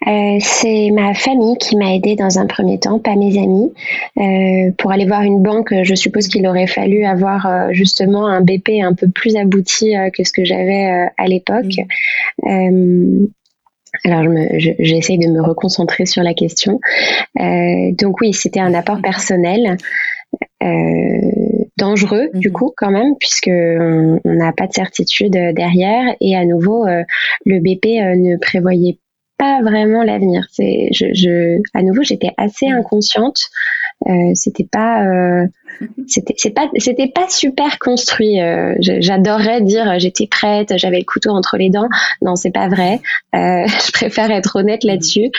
euh, c'est ma famille qui m'a aidé dans un premier temps, pas mes amis. Euh, pour aller voir une banque, je suppose qu'il aurait fallu avoir euh, justement un BP un peu plus abouti que ce que j'avais à l'époque. Mm. alors, j'essaye de me reconcentrer sur la question. donc oui, c'était un apport personnel. dangereux du mm-hmm. coup quand même puisque on n'a pas de certitude derrière et à nouveau le BP ne prévoyait vraiment l'avenir. C'est, je, je, à nouveau, j'étais assez mm. inconsciente. Euh, c'était pas, euh, c'était, c'est pas, c'était pas super construit. Euh, j'adorerais dire j'étais prête, j'avais le couteau entre les dents. Non, c'est pas vrai. *laughs* Je préfère être honnête là-dessus.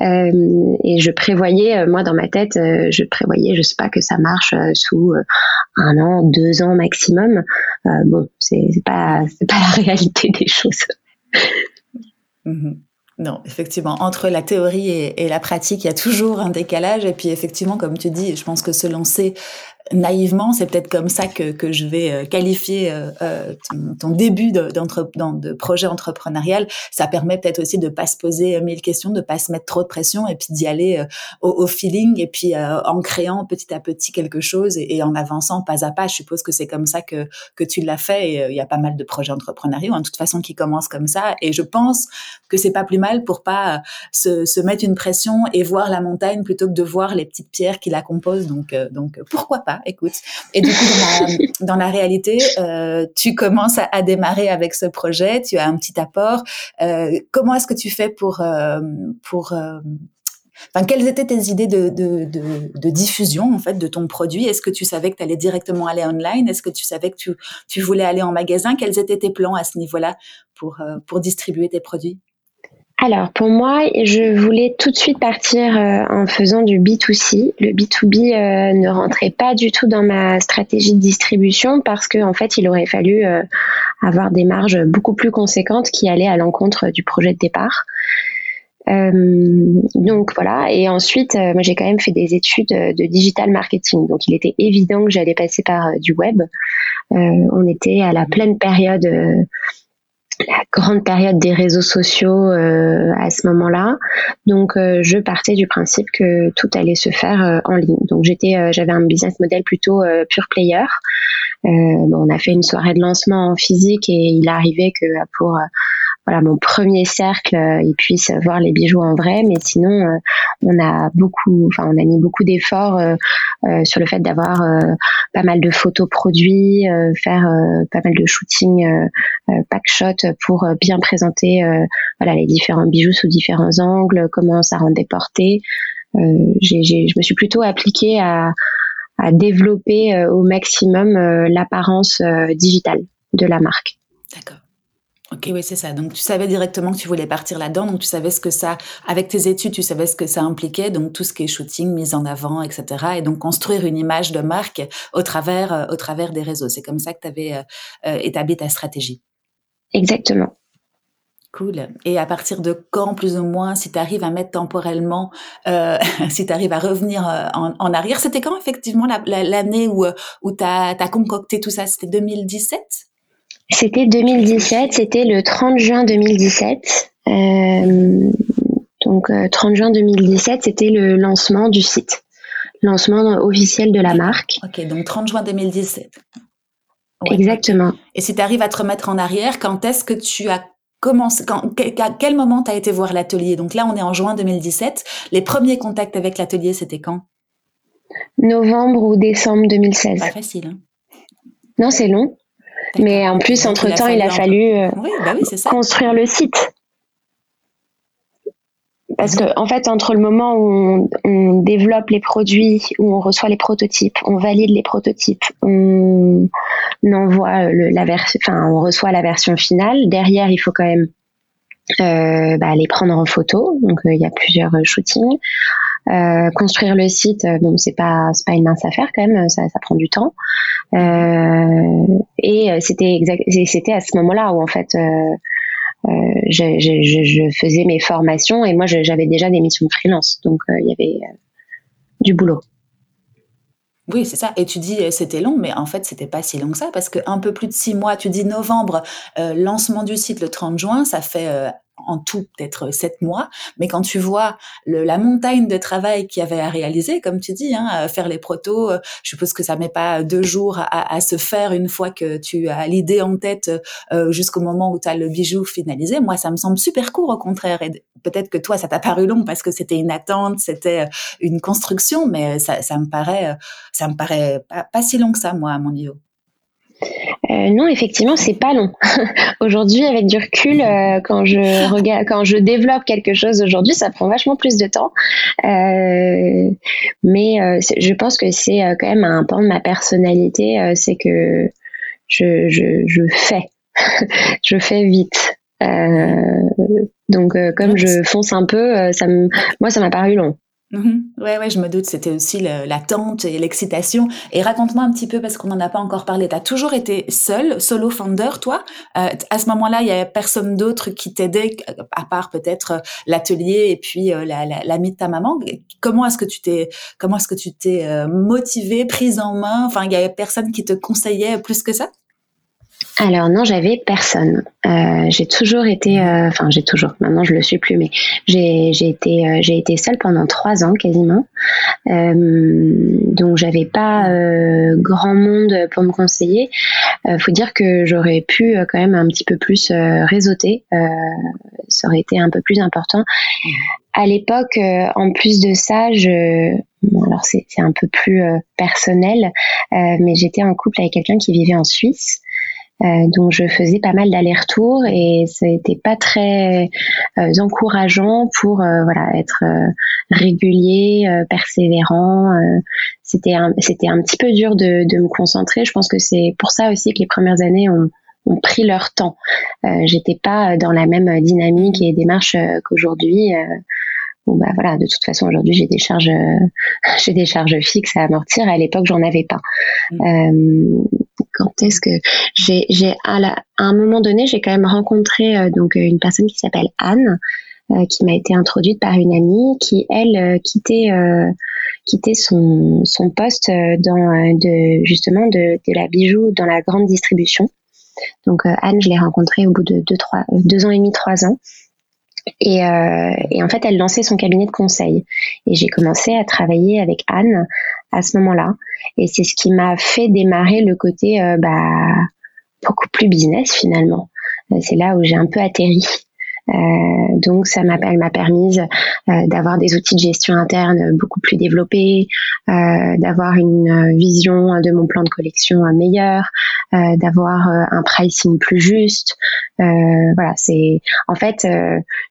Euh, et je prévoyais, moi dans ma tête, je prévoyais, je sais pas que ça marche sous un an, deux ans maximum. bon, c'est, c'est pas, c'est pas la *laughs* réalité des choses. Mm-hmm. Non, effectivement, entre la théorie et, la pratique, il y a toujours un décalage. Et puis, effectivement, comme tu dis, je pense que se lancer naïvement, c'est peut-être comme ça que, que je vais euh, qualifier euh, euh, ton, début de, de projet entrepreneurial. Ça permet peut-être aussi de pas se poser mille questions, de pas se mettre trop de pression et puis d'y aller au, feeling et puis en créant petit à petit quelque chose et, en avançant pas à pas. Je suppose que c'est comme ça que, que tu l'as fait et il y a pas mal de projets entrepreneuriaux, en hein, toute façon, qui commencent comme ça. Et je pense que c'est pas plus mal pour pas se, se, mettre une pression et voir la montagne plutôt que de voir les petites pierres qui la composent. Donc, donc pourquoi pas? Écoute. Et du coup, dans la, réalité, euh, tu commences à, démarrer avec ce projet, tu as un petit apport. Euh, comment est-ce que tu fais pour... Euh, pour Enfin, quelles étaient tes idées de, de, diffusion en fait de ton produit? Est-ce que tu savais que tu allais directement aller online? Est-ce que tu savais que tu, tu, voulais aller en magasin? Quels étaient tes plans à ce niveau-là pour, pour distribuer tes produits? Alors pour moi, je voulais tout de suite partir euh, en faisant du B2C. Le B2B euh, ne rentrait pas du tout dans ma stratégie de distribution parce qu'en en fait, il aurait fallu euh, avoir des marges beaucoup plus conséquentes qui allaient à l'encontre du projet de départ. donc voilà, et ensuite, moi j'ai quand même fait des études de digital marketing, donc il était évident que j'allais passer par du web. on était à la pleine période la grande période des réseaux sociaux euh, à ce moment-là. Donc, euh, je partais du principe que tout allait se faire euh, en ligne. Donc, j'étais, j'avais un business model plutôt pure player. Bon, on a fait une soirée de lancement en physique et il arrivait que pour voilà mon premier cercle euh, ils puissent voir les bijoux en vrai mais sinon euh, on a beaucoup enfin on a mis beaucoup d'efforts euh, sur le fait d'avoir pas mal de photos produits faire pas mal de shooting pack shot pour bien présenter voilà les différents bijoux sous différents angles comment ça rendait portée j'ai, je me suis plutôt appliquée à, à développer au maximum l'apparence digitale de la marque. D'accord. Ok, oui, c'est ça. Donc, tu savais directement que tu voulais partir là-dedans. Donc, tu savais ce que ça, avec tes études, tu savais ce que ça impliquait. Donc, tout ce qui est shooting, mise en avant, etc. Et donc, construire une image de marque au travers, euh, au travers des réseaux. C'est comme ça que tu avais euh, euh, établi ta stratégie. Exactement. Cool. Et à partir de quand, plus ou moins, si tu arrives à mettre temporellement, *laughs* si tu arrives à revenir en, arrière, c'était quand effectivement l'année où, où tu as, as concocté tout ça? C'était 2017 c'était 2017, c'était le 30 juin 2017. Euh, donc 30 euh, juin 2017, c'était le lancement du site, lancement officiel de la marque. Ok, donc 30 juin 2017. Exactement. Et si tu arrives à te remettre en arrière, quand est-ce que tu as commencé, quand, à quel moment tu as été voir l'atelier? Donc là, on est en juin 2017. Les premiers contacts avec l'atelier, c'était quand? Novembre ou décembre 2016. Pas facile. Hein non, c'est long. Mais en plus, entre-temps, il a fallu, euh, bah construire le site. Parce que, en fait, entre le moment où on, développe les produits, où on reçoit les prototypes, on valide les prototypes, on, envoie la version, enfin, on reçoit la version finale. Derrière, il faut quand même euh, bah, les prendre en photo. Donc, euh, il y a plusieurs shootings. Euh, construire le site, euh, bon, c'est pas c'est pas une mince affaire quand même, ça, ça prend du temps. Euh, et c'était c'était à ce moment-là où en fait je, faisais mes formations et moi j'avais déjà des missions de freelance, donc il y avait du boulot. Oui, c'est ça. Et tu dis c'était long, mais en fait c'était pas si long que ça parce que un peu plus de six mois. Tu dis novembre, lancement du site le 30 juin, ça fait en tout peut-être sept mois, mais quand tu vois la montagne de travail qu'il y avait à réaliser, comme tu dis, hein, faire les protos, euh, je suppose que ça met pas deux jours à, se faire une fois que tu as l'idée en tête euh, jusqu'au moment où tu as le bijou finalisé. Moi, ça me semble super court au contraire. Et peut-être que toi, ça t'a paru long parce que c'était une attente, c'était euh, une construction, mais ça, me paraît, ça me paraît pas si long que ça, moi, à mon niveau. Euh, non, effectivement, c'est pas long. *laughs* aujourd'hui, avec du recul, euh, quand je regarde, quand je développe quelque chose aujourd'hui, ça prend vachement plus de temps. Euh, mais je pense que c'est quand même un pan de ma personnalité, c'est que je, je, je fais, *laughs* je fais vite. donc, comme je fonce un peu, ça me, moi, ça m'a paru long. Mhm. Ouais, ouais, je me doute, c'était aussi l'attente et l'excitation. Et raconte-moi un petit peu, parce qu'on n'en a pas encore parlé, tu as toujours été seule, solo founder, toi? Euh, À ce moment-là, il y avait personne d'autre qui t'aidait, à part peut-être euh, l'atelier et puis euh, l'ami de ta maman. Comment est-ce que tu t'es comment est-ce que tu t'es euh, motivée, prise en main? Enfin, il y avait personne qui te conseillait plus que ça? Alors non, j'avais personne. Euh, j'ai toujours été, euh, enfin j'ai toujours. Maintenant je le suis plus, mais j'ai été euh, j'ai été seule pendant trois ans quasiment. donc j'avais pas grand monde pour me conseiller. faut dire que j'aurais pu quand même un petit peu plus réseauter. ça aurait été un peu plus important. À l'époque, en plus de ça, je alors c'est un peu plus personnel, mais j'étais en couple avec quelqu'un qui vivait en Suisse. Euh, donc je faisais pas mal d'allers-retours et ça n'était pas très euh, encourageant pour euh, voilà être régulier, persévérant. c'était un, c'était un petit peu dur de, de me concentrer. Je pense que c'est pour ça aussi que les premières années ont, ont pris leur temps. J'étais pas dans la même dynamique et démarche qu'aujourd'hui. Bon bah voilà, de toute façon aujourd'hui j'ai des charges, *laughs* j'ai des charges fixes à amortir. À l'époque j'en avais pas. Mmh quand est-ce que j'ai, j'ai à, un moment donné, j'ai quand même rencontré euh, donc une personne qui s'appelle Anne, euh, qui m'a été introduite par une amie qui elle euh, quittait quittait son, son poste dans de justement de, de la bijou dans la grande distribution. Donc Anne, je l'ai rencontrée au bout de deux trois deux ans et demi trois ans. Et, euh, et, en fait, elle lançait son cabinet de conseil. Et j'ai commencé à travailler avec Anne à ce moment-là. Et c'est ce qui m'a fait démarrer le côté euh, bah, beaucoup plus business finalement. Euh, c'est là où j'ai un peu atterri. Euh, donc ça m'a m'a permis euh, d'avoir des outils de gestion interne beaucoup plus développés, euh, d'avoir une vision de mon plan de collection meilleur, d'avoir un pricing plus juste. voilà, c'est en fait,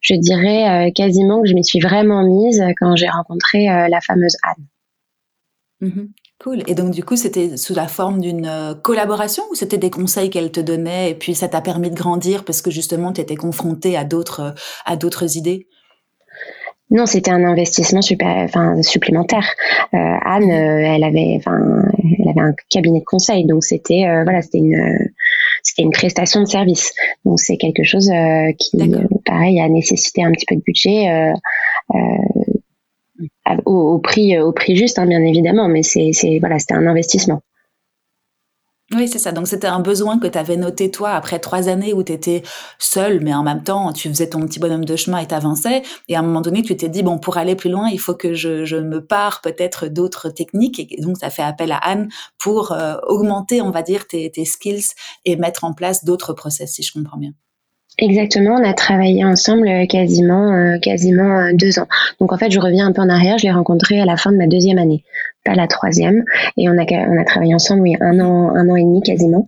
je dirais quasiment que je m'y suis vraiment mise quand j'ai rencontré la fameuse Anne. Mmh Cool. Et donc, du coup, c'était sous la forme d'une euh, collaboration ou c'était des conseils qu'elle te donnait et puis ça t'a permis de grandir parce que justement, tu étais confronté à d'autres, à d'autres idées? Non, c'était un investissement super, enfin, supplémentaire. Euh, Anne, mmh. euh, elle avait, enfin, elle avait un cabinet de conseil, donc c'était, voilà, c'était une, c'était une prestation de service. Donc c'est quelque chose qui, pareil, a nécessité un petit peu de budget au, prix au prix juste hein, bien évidemment mais c'est voilà c'était un investissement oui, c'est ça. Donc, c'était un besoin que tu avais noté, toi, après trois années où tu étais seule, mais en même temps, tu faisais ton petit bonhomme de chemin et t'avançais. Et à un moment donné, tu t'es dit, bon, pour aller plus loin, il faut que je, je me pare peut-être d'autres techniques. Et donc, ça fait appel à Anne pour euh, augmenter, on va dire, tes, tes skills et mettre en place d'autres process, si je comprends bien. Exactement, on a travaillé ensemble euh, quasiment euh, quasiment euh, deux ans. Donc en fait, je reviens un peu en arrière. Je l'ai rencontré à la fin de ma deuxième année, pas la troisième, et on a on a travaillé ensemble oui un an un an et demi quasiment.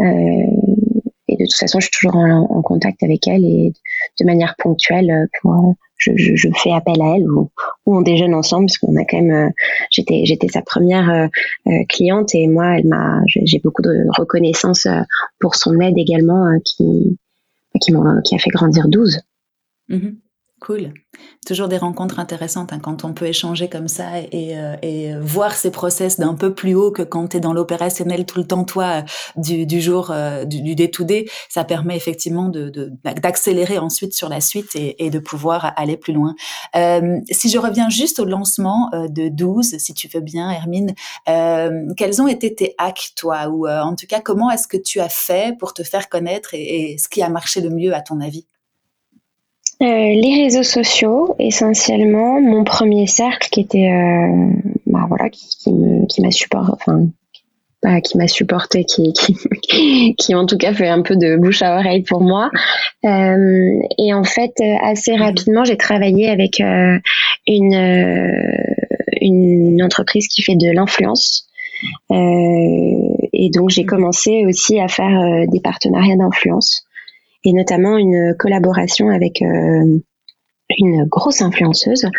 et de toute façon, je suis toujours en, contact avec elle et de manière ponctuelle pour je, je, fais appel à elle ou, ou on déjeune ensemble parce qu'on a quand même j'étais j'étais sa première cliente et moi elle m'a j'ai beaucoup de reconnaissance pour son aide également qui qui, qui a fait grandir 12. Mhm. Cool. Toujours des rencontres intéressantes hein, quand on peut échanger comme ça et, euh, et voir ces process d'un peu plus haut que quand tu es dans l'opérationnel tout le temps, toi, du, du jour, euh, du day-to-day. Ça permet effectivement de, d'accélérer ensuite sur la suite et, de pouvoir aller plus loin. Euh, si je reviens juste au lancement euh, de 12, si tu veux bien, Hermine, euh, quels ont été tes hacks, toi? Ou en tout cas, comment est-ce que tu as fait pour te faire connaître et, ce qui a marché le mieux à ton avis? euh, les réseaux sociaux, essentiellement, mon premier cercle qui était, euh, m'a supporté, qui *laughs* m'a en tout cas fait un peu de bouche à oreille pour moi. Euh, et en fait, assez rapidement, j'ai travaillé avec euh, une, euh, une entreprise qui fait de l'influence. et donc, j'ai commencé aussi à faire des partenariats d'influence et notamment une collaboration avec euh, une grosse influenceuse euh,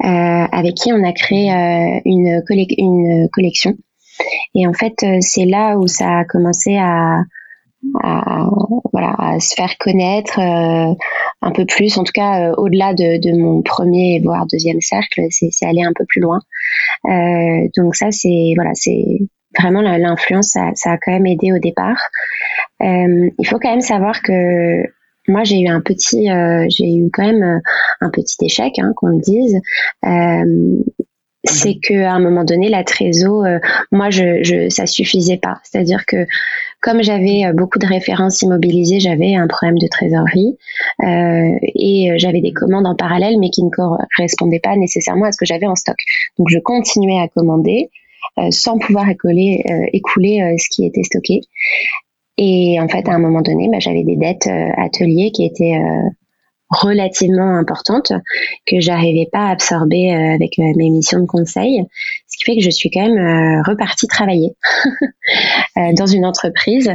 avec qui on a créé euh, une, une collection. Et en fait, c'est là où ça a commencé à, à, voilà, à se faire connaître un peu plus, en tout cas au-delà de, de, mon premier voire deuxième cercle, c'est aller un peu plus loin. Euh, donc ça, c'est voilà, c'est vraiment l'influence, ça, ça, a quand même aidé au départ. Euh, il faut quand même savoir que moi j'ai eu un petit, j'ai eu quand même un petit échec, hein, qu'on me dise c'est que à un moment donné la trésor moi je, je ça suffisait pas c'est à dire que comme j'avais euh, beaucoup de références immobilisées, j'avais un problème de trésorerie euh, et euh, j'avais des commandes en parallèle, mais qui ne correspondaient pas nécessairement à ce que j'avais en stock. Donc je continuais à commander sans pouvoir écouler, écouler ce qui était stocké. Et en fait, à un moment donné, bah, j'avais des dettes ateliers qui étaient relativement importante que j'arrivais pas à absorber euh, avec euh, mes missions de conseil, ce qui fait que je suis quand même euh, repartie travailler *laughs* dans une entreprise.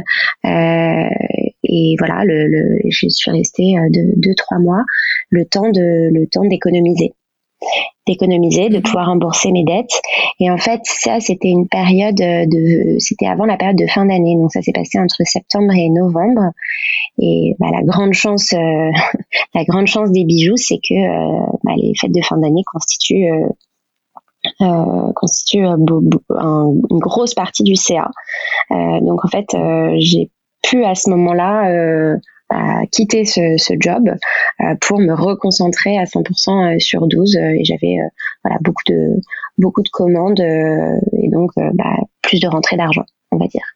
Et voilà, je suis restée deux, deux trois mois, le temps d'économiser d'économiser, de mhm. pouvoir rembourser mes dettes. Et en fait, ça, c'était une période de, c'était avant la période de fin d'année. Donc ça s'est passé entre septembre et novembre. Et bah, la grande chance, euh, *laughs* la grande chance des bijoux, c'est que euh, bah, les fêtes de fin d'année constituent euh, euh constituent une grosse partie du CA. donc en fait, j'ai pu à ce moment-là à quitter ce, ce job euh, pour me reconcentrer à 100% euh, sur 12 euh, et j'avais voilà beaucoup de beaucoup de commandes et donc bah, plus de rentrée d'argent on va dire.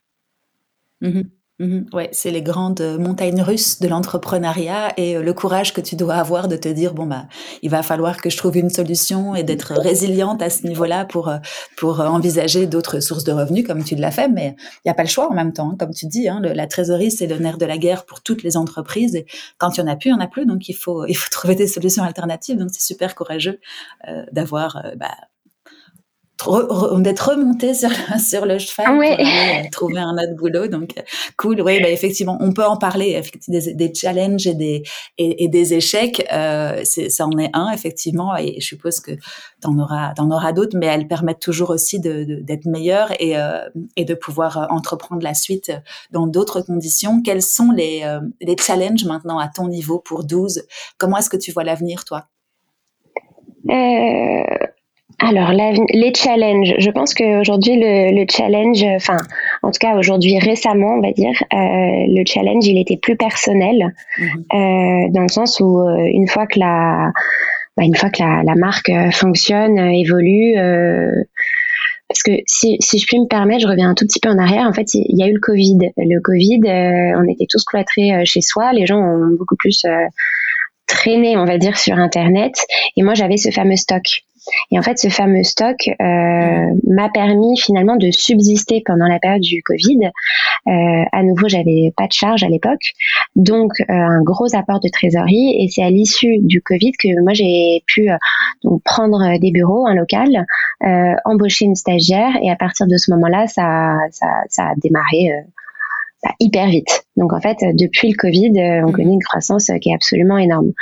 Mmh Mmh ouais, c'est les grandes montagnes russes de l'entrepreneuriat et le courage que tu dois avoir de te dire bon bah il va falloir que je trouve une solution et d'être résiliente à ce niveau-là pour pour envisager d'autres sources de revenus comme tu l'as fait. Mais il y a pas le choix en même temps hein, comme tu dis hein, la trésorerie c'est le nerf de la guerre pour toutes les entreprises et quand il y en a plus il y en a plus. Donc il faut il faut *laughs* trouver des solutions alternatives. Donc c'est super courageux euh, d'avoir bah, d'être remonté *laughs* sur, sur le cheval pour aller euh, trouver un autre boulot. Donc, euh, cool. Oui, bah, effectivement, on peut en parler. Des, des challenges et des, et, des échecs, euh, ça en est un, effectivement. Et je suppose que t'en auras, t'en auras d'autres, mais elles permettent toujours aussi d'être de, d'être meilleures et, euh, et de pouvoir entreprendre la suite dans d'autres conditions. Quels sont les, les challenges maintenant à ton niveau pour 12 Comment est-ce que tu vois l'avenir, toi? Euh, alors, les challenges. Je pense qu'aujourd'hui, le, le challenge, enfin, en tout cas aujourd'hui récemment, on va dire, euh, le challenge, il était plus personnel, mhm. euh, dans le sens où euh, une fois que la, bah, une fois que la, la marque fonctionne, euh, évolue, parce que si, si je puis me permettre, je reviens un tout petit peu en arrière. En fait, il y a eu le Covid. Le Covid, on était tous cloîtrés chez soi. Les gens ont beaucoup plus traîné, on va dire, sur Internet. Et moi, j'avais ce fameux stock. Et en fait, ce fameux stock euh, m'a permis finalement de subsister pendant la période du Covid. Euh, à nouveau, j'avais pas de charge à l'époque, donc euh, un gros apport de trésorerie. Et c'est à l'issue du Covid que moi j'ai pu prendre des bureaux, un local, embaucher une stagiaire. Et à partir de ce moment-là, ça a démarré bah, hyper vite. Donc en fait, depuis le Covid, euh, on mhm. connaît une croissance euh, qui est absolument énorme.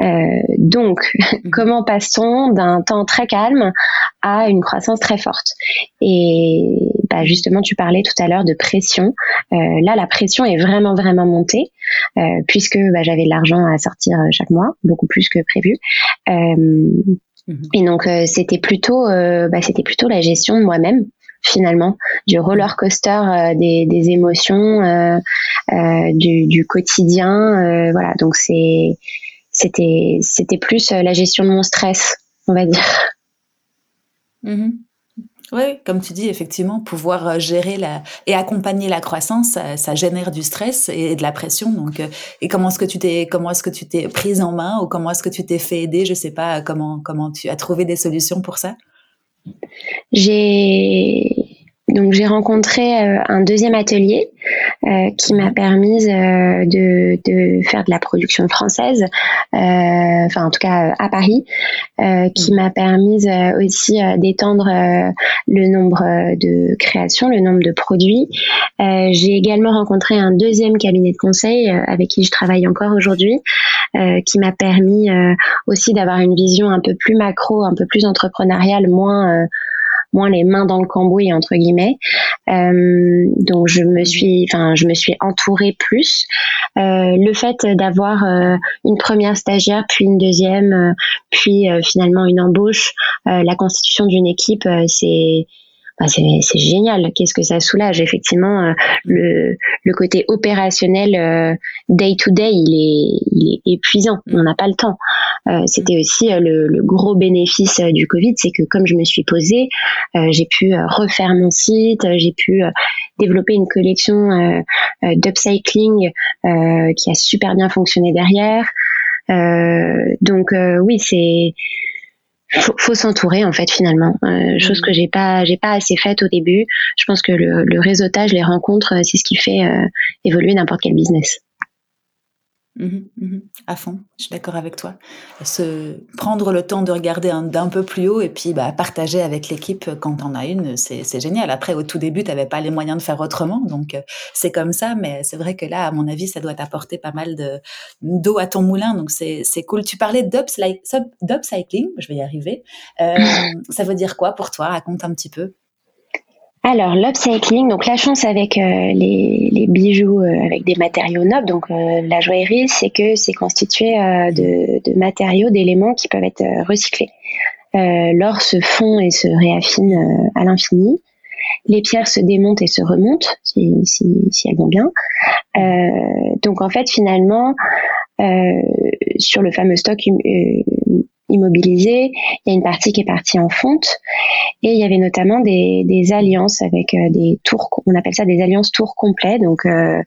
Euh, donc, mhm. *laughs* comment passe-t-on d'un temps très calme à une croissance très forte? Et bah, justement, tu parlais tout à l'heure de pression. Euh, là, la pression est vraiment vraiment montée euh, puisque bah, j'avais de l'argent à sortir chaque mois, beaucoup plus que prévu. Euh, mhm. et donc c'était plutôt, bah, c'était plutôt la gestion de moi-même finalement, du roller coaster euh, des, émotions, euh, euh, du, quotidien. voilà, donc c'était plus la gestion de mon stress, on va dire. Mm-hmm. Oui, comme tu dis, effectivement, pouvoir gérer la et accompagner la croissance, ça, ça génère du stress et de la pression. Donc, et comment est-ce que tu t'es comment est-ce que tu t'es prise en main ou comment est-ce que tu t'es fait aider? Je sais pas comment comment tu as trouvé des solutions pour ça. J'ai donc j'ai rencontré euh, un deuxième atelier euh, qui m'a permis euh, de, de, faire de la production française, enfin en tout cas à Paris, qui m'a permis aussi d'étendre le nombre de créations, le nombre de produits. j'ai également rencontré un deuxième cabinet de conseil avec qui je travaille encore aujourd'hui, qui m'a permis aussi d'avoir une vision un peu plus macro, un peu plus entrepreneuriale, moins moins les mains dans le cambouis entre guillemets. donc je me suis, enfin je me suis entourée plus. le fait d'avoir une première stagiaire, puis une deuxième, puis finalement une embauche, la constitution d'une équipe, c'est c'est génial. Qu'est-ce que ça soulage Effectivement, euh, le, le côté opérationnel euh, day to day, il est, il est épuisant. On n'a pas le temps. Euh, C'était aussi le, le, gros bénéfice du Covid, c'est que comme je me suis posée, j'ai pu refaire mon site, j'ai pu développer une collection d'upcycling qui a super bien fonctionné derrière. donc oui, c'est faut, faut s'entourer en fait finalement. Euh, chose que j'ai pas j'ai pas assez faite au début. Je pense que le, le réseautage les rencontres c'est ce qui fait euh, évoluer n'importe quel business Mmh mmh à fond, je suis d'accord avec toi. Se prendre le temps de regarder d'un peu plus haut et puis bah, partager avec l'équipe quand on a une, c'est génial. Après, au tout début, tu n'avais pas les moyens de faire autrement, donc euh, c'est comme ça. Mais c'est vrai que là, à mon avis, ça doit t'apporter pas mal d'eau à ton moulin, donc c'est cool. Tu parlais d'upcycling, je vais y arriver. Euh, *coughs* ça veut dire quoi pour toi? Raconte un petit peu. Alors, l'upcycling, donc la chance avec euh, les, bijoux euh, avec des matériaux nobles, donc euh, la joaillerie, c'est que c'est constitué de, matériaux, d'éléments qui peuvent être recyclés. L'or se fond et se réaffine à l'infini. Les pierres se démontent et se remontent, si, si elles vont bien. donc en fait, finalement, sur le fameux stock immobilisé, il y a une partie qui est partie en fonte et il y avait notamment des, alliances avec euh, des tours, on appelle ça des alliances tours complets, donc euh,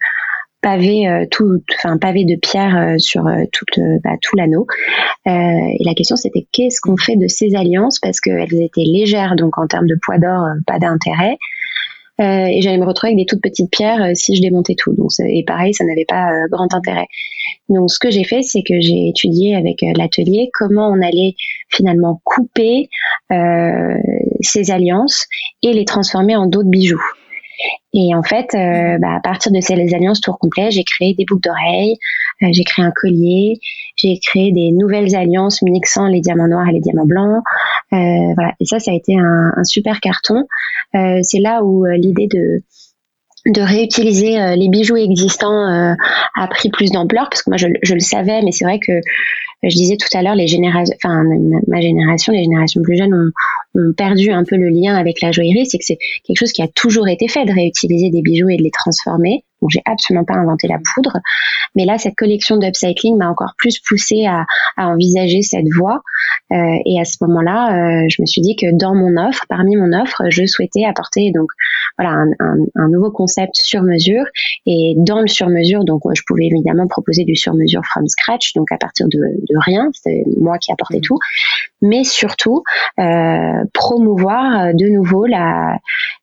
pavé euh, tout, enfin pavé de pierre euh, sur toute, bah, tout l'anneau. et la question c'était qu'est-ce qu'on fait de ces alliances? Parce qu'elles étaient légères, donc en termes de poids d'or, pas d'intérêt. Euh, et j'allais me retrouver avec des toutes petites pierres euh, si je démontais tout. Donc, et pareil, ça n'avait pas euh, grand intérêt. Donc, ce que j'ai fait, c'est que j'ai étudié avec l'atelier comment on allait finalement couper ces alliances et les transformer en d'autres bijoux. Et en fait, euh, bah, à partir de ces alliances tour complet, j'ai créé des boucles d'oreilles, euh, j'ai créé un collier, j'ai créé des nouvelles alliances mixant les diamants noirs et les diamants blancs. Euh, voilà. Et ça, ça a été un, un super carton. c'est là où l'idée de de réutiliser les bijoux existants a pris plus d'ampleur parce que moi je, je le savais mais c'est vrai que je disais tout à l'heure les générations enfin ma génération les générations plus jeunes ont, ont perdu un peu le lien avec la joaillerie, c'est que c'est quelque chose qui a toujours été fait de réutiliser des bijoux et de les transformer. Donc j'ai absolument pas inventé la poudre, mais là cette collection d'upcycling m'a encore plus poussé à, à, envisager cette voie. Euh, et à ce moment-là, euh, je me suis dit que dans mon offre, parmi mon offre, je souhaitais apporter donc voilà un, un, un nouveau concept sur mesure. Et dans le sur mesure, donc je pouvais évidemment proposer du sur mesure from scratch, donc à partir de, de rien, c'est moi qui apportais mmh. tout, mais surtout euh, promouvoir euh, de nouveau la,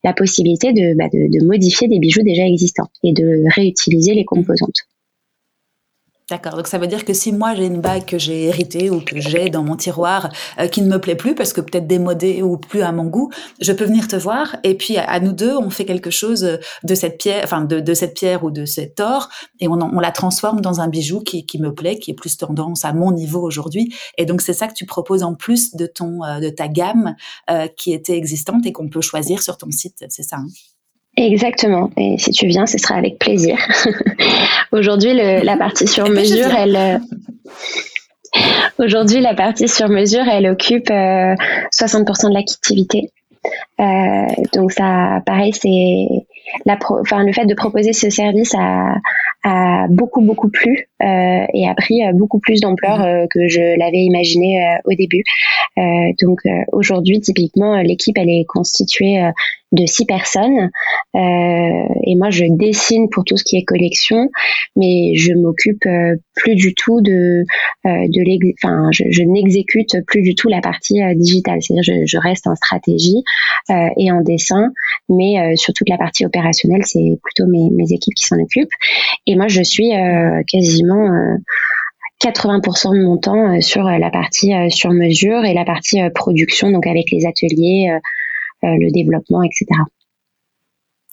la possibilité de, bah, de, de modifier des bijoux déjà existants et de réutiliser les composantes. D'accord. Donc ça veut dire que si moi j'ai une bague que j'ai héritée ou que j'ai dans mon tiroir euh, qui ne me plaît plus parce que peut-être démodée ou plus à mon goût, je peux venir te voir et puis à, nous deux on fait quelque chose de cette pierre, enfin de, de cette pierre ou de cet or et on, on la transforme dans un bijou qui, qui, me plaît, qui est plus tendance à mon niveau aujourd'hui. Et donc c'est ça que tu proposes en plus de ton euh, de ta gamme euh, qui était existante et qu'on peut choisir sur ton site, c'est ça. Hein? Exactement. Et si tu viens, ce sera avec plaisir. *laughs* Aujourd'hui, la partie sur *laughs* mesure, elle. Euh, aujourd'hui, la partie sur mesure, elle occupe 60% euh, de l'activité. Euh, donc ça, pareil, c'est la, enfin le fait de proposer ce service a, a beaucoup beaucoup plu et a pris beaucoup plus d'ampleur euh, que je l'avais imaginé au début. donc aujourd'hui, typiquement, l'équipe elle est constituée de six personnes. Euh, et moi, je dessine pour tout ce qui est collection, mais je m'occupe euh, plus du tout de, euh, de enfin, je, je n'exécute plus du tout la partie digitale. C'est-à-dire, je, je, reste en stratégie et en dessin, mais sur toute la partie opérationnelle, c'est plutôt mes, mes équipes qui s'en occupent. Et moi, je suis quasiment 80% de mon temps sur la partie sur mesure et la partie production, donc avec les ateliers, euh, le développement, etc.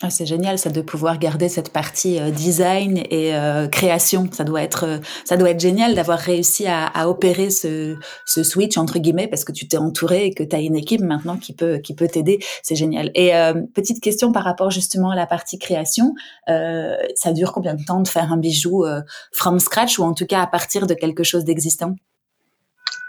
Ah, c'est génial ça de pouvoir garder cette partie euh, design et euh, création. Ça doit être euh, ça doit être génial d'avoir réussi à, à, opérer ce, ce switch entre guillemets parce que tu t'es entouré et que tu as une équipe maintenant qui peut qui peut t'aider. C'est génial. Et petite question par rapport justement à la partie création, ça dure combien de temps de faire un bijou from scratch ou en tout cas à partir de quelque chose d'existant?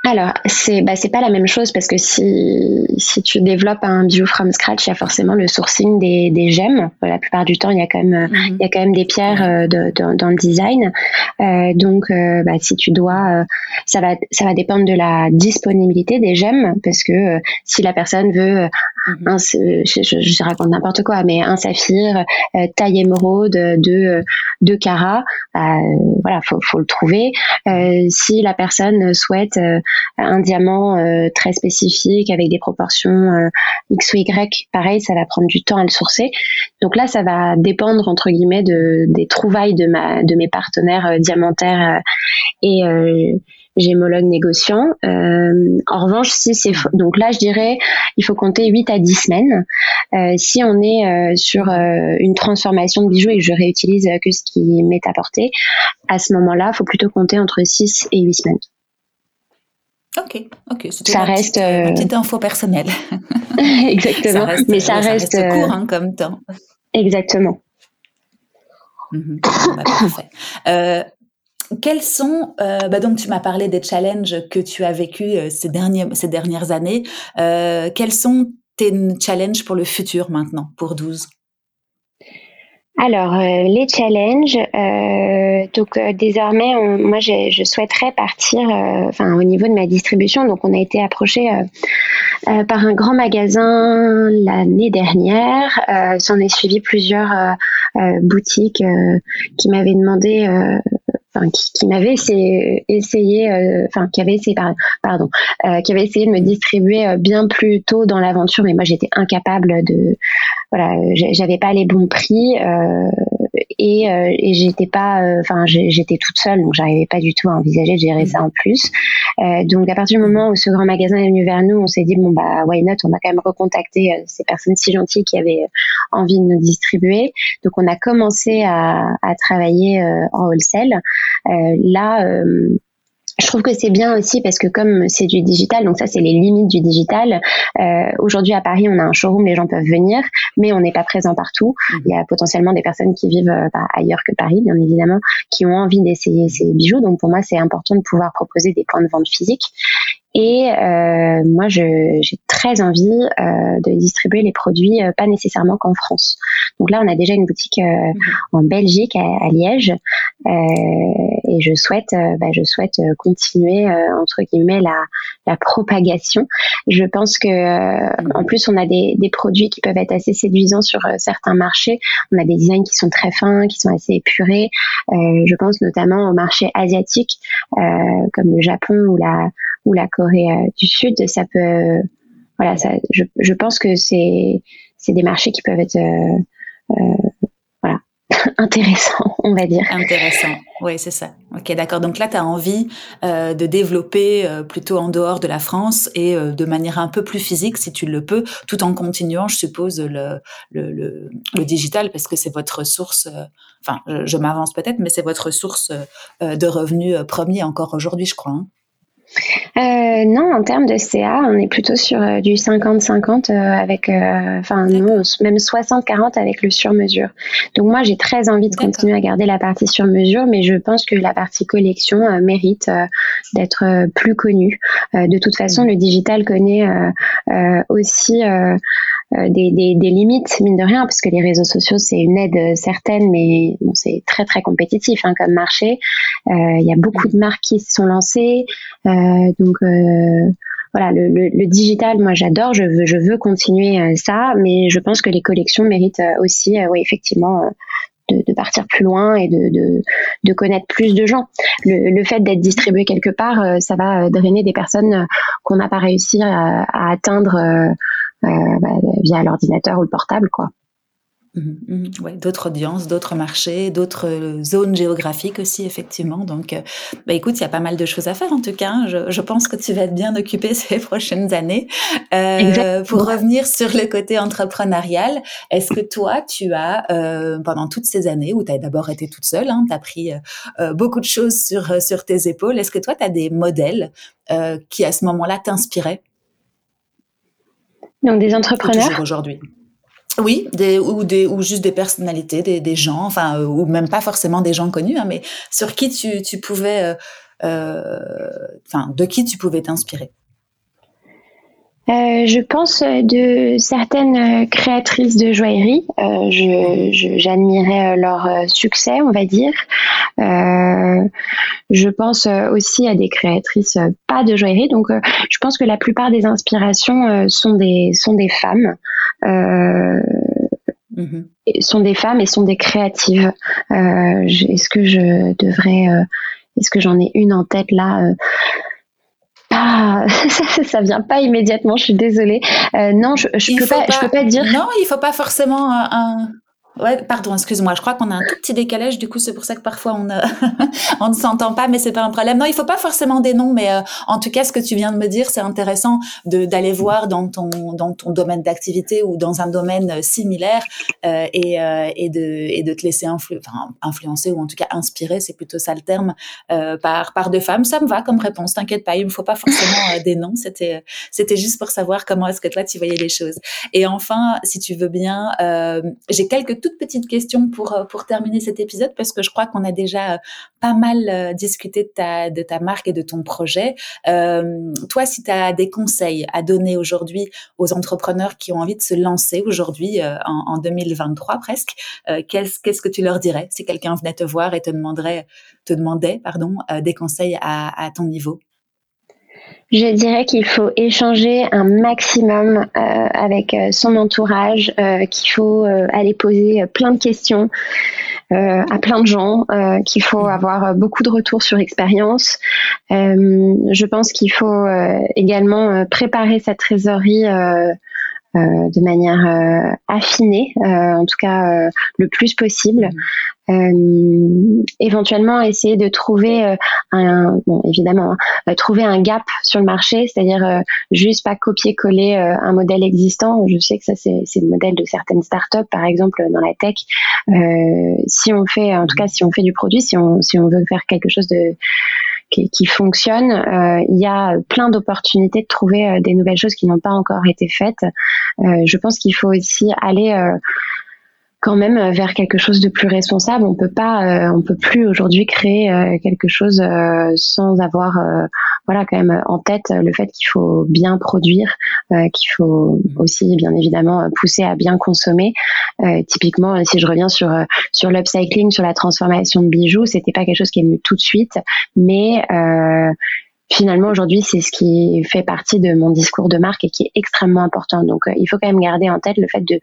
Alors, c'est bah, c'est pas la même chose parce que si, si tu développes un bijou from scratch, il y a forcément le sourcing des, des gemmes. La plupart du temps, il y a quand même, il y a quand même des pierres euh, de, dans le design. Euh, donc, euh, bah, si tu dois, ça va, ça va dépendre de la disponibilité des gemmes parce que si la personne veut. Un, je, je, raconte n'importe quoi, mais un saphir, taille émeraude, de, de carats, voilà, faut, faut le trouver. si la personne souhaite un diamant euh, très spécifique avec des proportions euh, X ou Y, pareil, ça va prendre du temps à le sourcer. Donc là, ça va dépendre entre guillemets de, des trouvailles de, ma, de mes partenaires euh, diamantaires et gémologues négociants. en revanche, si c'est donc là, je dirais, il faut compter 8 à 10 semaines. si on est sur une transformation de bijoux et que je réutilise que ce qui m'est apporté, à ce moment-là, il faut plutôt compter entre 6 et 8 semaines. Ok, ok. Ça reste petite, petite info personnelle. *laughs* *laughs* Exactement. mais ça, reste, court hein, comme temps. Exactement. Mhm. Bah, parfait. Euh, quels sont, euh, bah donc tu m'as parlé des challenges que tu as vécu euh, ces, derniers, ces dernières années. quels sont tes challenges pour le futur maintenant, pour 12 alors, euh, les challenges, euh, donc euh, désormais, moi, je souhaiterais partir, enfin, au niveau de ma distribution. Donc, on a été approché par un grand magasin l'année dernière. S'en est suivi plusieurs boutiques qui m'avaient demandé Enfin, qui, qui m'avait essayé, essayé enfin qui avait essayé pardon, qui avait essayé de me distribuer bien plus tôt dans l'aventure mais moi j'étais incapable de voilà, j'avais pas les bons prix euh, et, euh, et j'étais pas, euh, enfin j'étais toute seule, donc j'arrivais pas du tout à envisager de gérer ça en plus. donc à partir du moment où ce grand magasin est venu vers nous, on s'est dit bon bah why not, on va quand même recontacter ces personnes si gentilles qui avaient envie de nous distribuer. Donc on a commencé à, à travailler en wholesale. là je trouve que c'est bien aussi parce que comme c'est du digital, donc ça c'est les limites du digital. Euh, Aujourd'hui à Paris, on a un showroom, les gens peuvent venir, mais on n'est pas présent partout. Mhm. Il y a potentiellement des personnes qui vivent euh, bah, ailleurs que Paris, bien évidemment, qui ont envie d'essayer ces bijoux. Donc pour moi, c'est important de pouvoir proposer des points de vente physiques. Et euh, moi, j'ai très envie euh, de distribuer les produits, euh, pas nécessairement qu'en France. Donc là, on a déjà une boutique euh, mhm. en Belgique, à, Liège, euh, et je souhaite, bah, je souhaite continuer entre guillemets la, la, propagation. Je pense que mhm. en plus, on a des, des, produits qui peuvent être assez séduisants sur certains marchés. On a des designs qui sont très fins, qui sont assez épurés. je pense notamment au marché asiatique, comme le Japon ou la ou la Corée euh, du Sud, ça peut, voilà, ça, je, je pense que c'est c'est des marchés qui peuvent être euh, euh voilà, *laughs* intéressants, on va dire. Intéressant, oui, c'est ça. Ok, d'accord. Donc là, tu as envie euh, de développer euh, plutôt en dehors de la France et euh, de manière un peu plus physique, si tu le peux, tout en continuant, je suppose, le, le, le, le digital, parce que c'est votre source, enfin, je, m'avance peut-être, mais c'est votre source de revenus premier encore aujourd'hui, je crois. Hein. Euh, non, en termes de CA, on est plutôt sur euh, du 50-50 euh, avec, enfin même 60-40 avec le sur-mesure. Donc moi, j'ai très envie de continuer à garder la partie sur-mesure, mais je pense que la partie collection mérite d'être plus connue. de toute façon, mmh. le digital connaît aussi des, des, des, limites, mine de rien, parce que les réseaux sociaux, c'est une aide euh, certaine, mais bon, c'est très, très compétitif hein, comme marché. Euh, il y a beaucoup de marques qui se sont lancées. donc, voilà, le, le, le, digital, moi j'adore, je veux, je veux continuer ça, mais je pense que les collections méritent aussi, oui, effectivement, de, de, partir plus loin et de, de, de connaître plus de gens. Le, le fait d'être distribué quelque part, ça va drainer des personnes qu'on n'a pas réussi à, à atteindre euh, bah, via l'ordinateur ou le portable, quoi. Mhm, mhm. ouais, d'autres audiences, d'autres marchés, d'autres euh, zones géographiques aussi, effectivement. Donc, euh, bah, écoute, il y a pas mal de choses à faire en tout cas. Hein. Je, je, pense que tu vas être bien occupé *laughs* ces prochaines années. Euh, pour revenir sur le côté entrepreneurial, est-ce que toi, tu as, euh, pendant toutes ces années où tu as d'abord été toute seule, hein, tu as pris euh, beaucoup de choses sur, sur tes épaules, est-ce que toi, tu as des modèles qui, à ce moment-là, t'inspiraient? Donc, des entrepreneurs. aujourd'hui. Oui, des, ou, des, ou juste des personnalités, des, des gens, enfin, euh, ou même pas forcément des gens connus, hein, mais sur qui tu, tu pouvais, euh, euh, enfin, de qui tu pouvais t'inspirer euh, je pense de certaines créatrices de joaillerie. Euh, je, j'admirais leur succès, on va dire. Euh, je pense aussi à des créatrices pas de joaillerie. Donc, je pense que la plupart des inspirations sont des sont des femmes. Mm-hmm. sont des femmes et sont des créatives. est-ce que je devrais, est-ce que j'en ai une en tête là ah, ça, *laughs* ça, vient pas immédiatement. Je suis désolée. Euh, non, je, je peux pas, je peux pas dire. Non, il faut pas forcément un, Ouais, pardon, excuse-moi. Je crois qu'on a un tout petit décalage. Du coup, c'est pour ça que parfois on, *laughs* on ne s'entend pas, mais c'est pas un problème. Non, il faut pas forcément des noms, mais euh, en tout cas, ce que tu viens de me dire, c'est intéressant d'aller voir dans ton dans ton domaine d'activité ou dans un domaine euh, similaire euh, et euh, et de et de te laisser influencer ou en tout cas inspirer, c'est plutôt ça le terme, par par deux femmes. Ça me va comme réponse. T'inquiète pas, il me faut pas forcément des noms. C'était c'était juste pour savoir comment est-ce que toi tu voyais les choses. Et enfin, si tu veux bien, j'ai quelques toute petite question pour, euh, pour terminer cet épisode parce que je crois qu'on a déjà euh, pas mal euh, discuté de ta, de ta marque et de ton projet. toi, si tu as des conseils à donner aujourd'hui aux entrepreneurs qui ont envie de se lancer aujourd'hui en, 2023 presque, qu'est-ce, qu'est-ce que tu leur dirais si quelqu'un venait te voir et te demanderait, te demandait pardon, des conseils à, à ton niveau? Je dirais qu'il faut échanger un maximum euh, avec euh, son entourage, euh, qu'il faut aller poser plein de questions à plein de gens, qu'il faut avoir beaucoup de retours sur expérience. je pense qu'il faut également préparer sa trésorerie de manière affinée, en tout cas le plus possible. Éventuellement essayer de trouver un, bon, évidemment, hein, trouver un gap sur le marché, c'est-à-dire juste pas copier-coller un modèle existant. Je sais que ça c'est, c'est le modèle de certaines startups, par exemple dans la tech. si on fait, en tout cas, si on fait du produit, si on si on veut faire quelque chose de qui, fonctionne. Euh, il y a plein d'opportunités de trouver euh, des nouvelles choses qui n'ont pas encore été faites. Euh, je pense qu'il faut aussi aller quand même euh, vers quelque chose de plus responsable. On peut pas, euh, on peut plus aujourd'hui créer euh, quelque chose sans avoir, voilà, quand même en tête le fait qu'il faut bien produire, qu'il faut aussi bien évidemment pousser à bien consommer. typiquement, si je reviens sur sur l'upcycling, sur la transformation de bijoux, c'était pas quelque chose qui est venu tout de suite, mais finalement aujourd'hui c'est ce qui fait partie de mon discours de marque et qui est extrêmement important. Donc euh, il faut quand même garder en tête le fait de,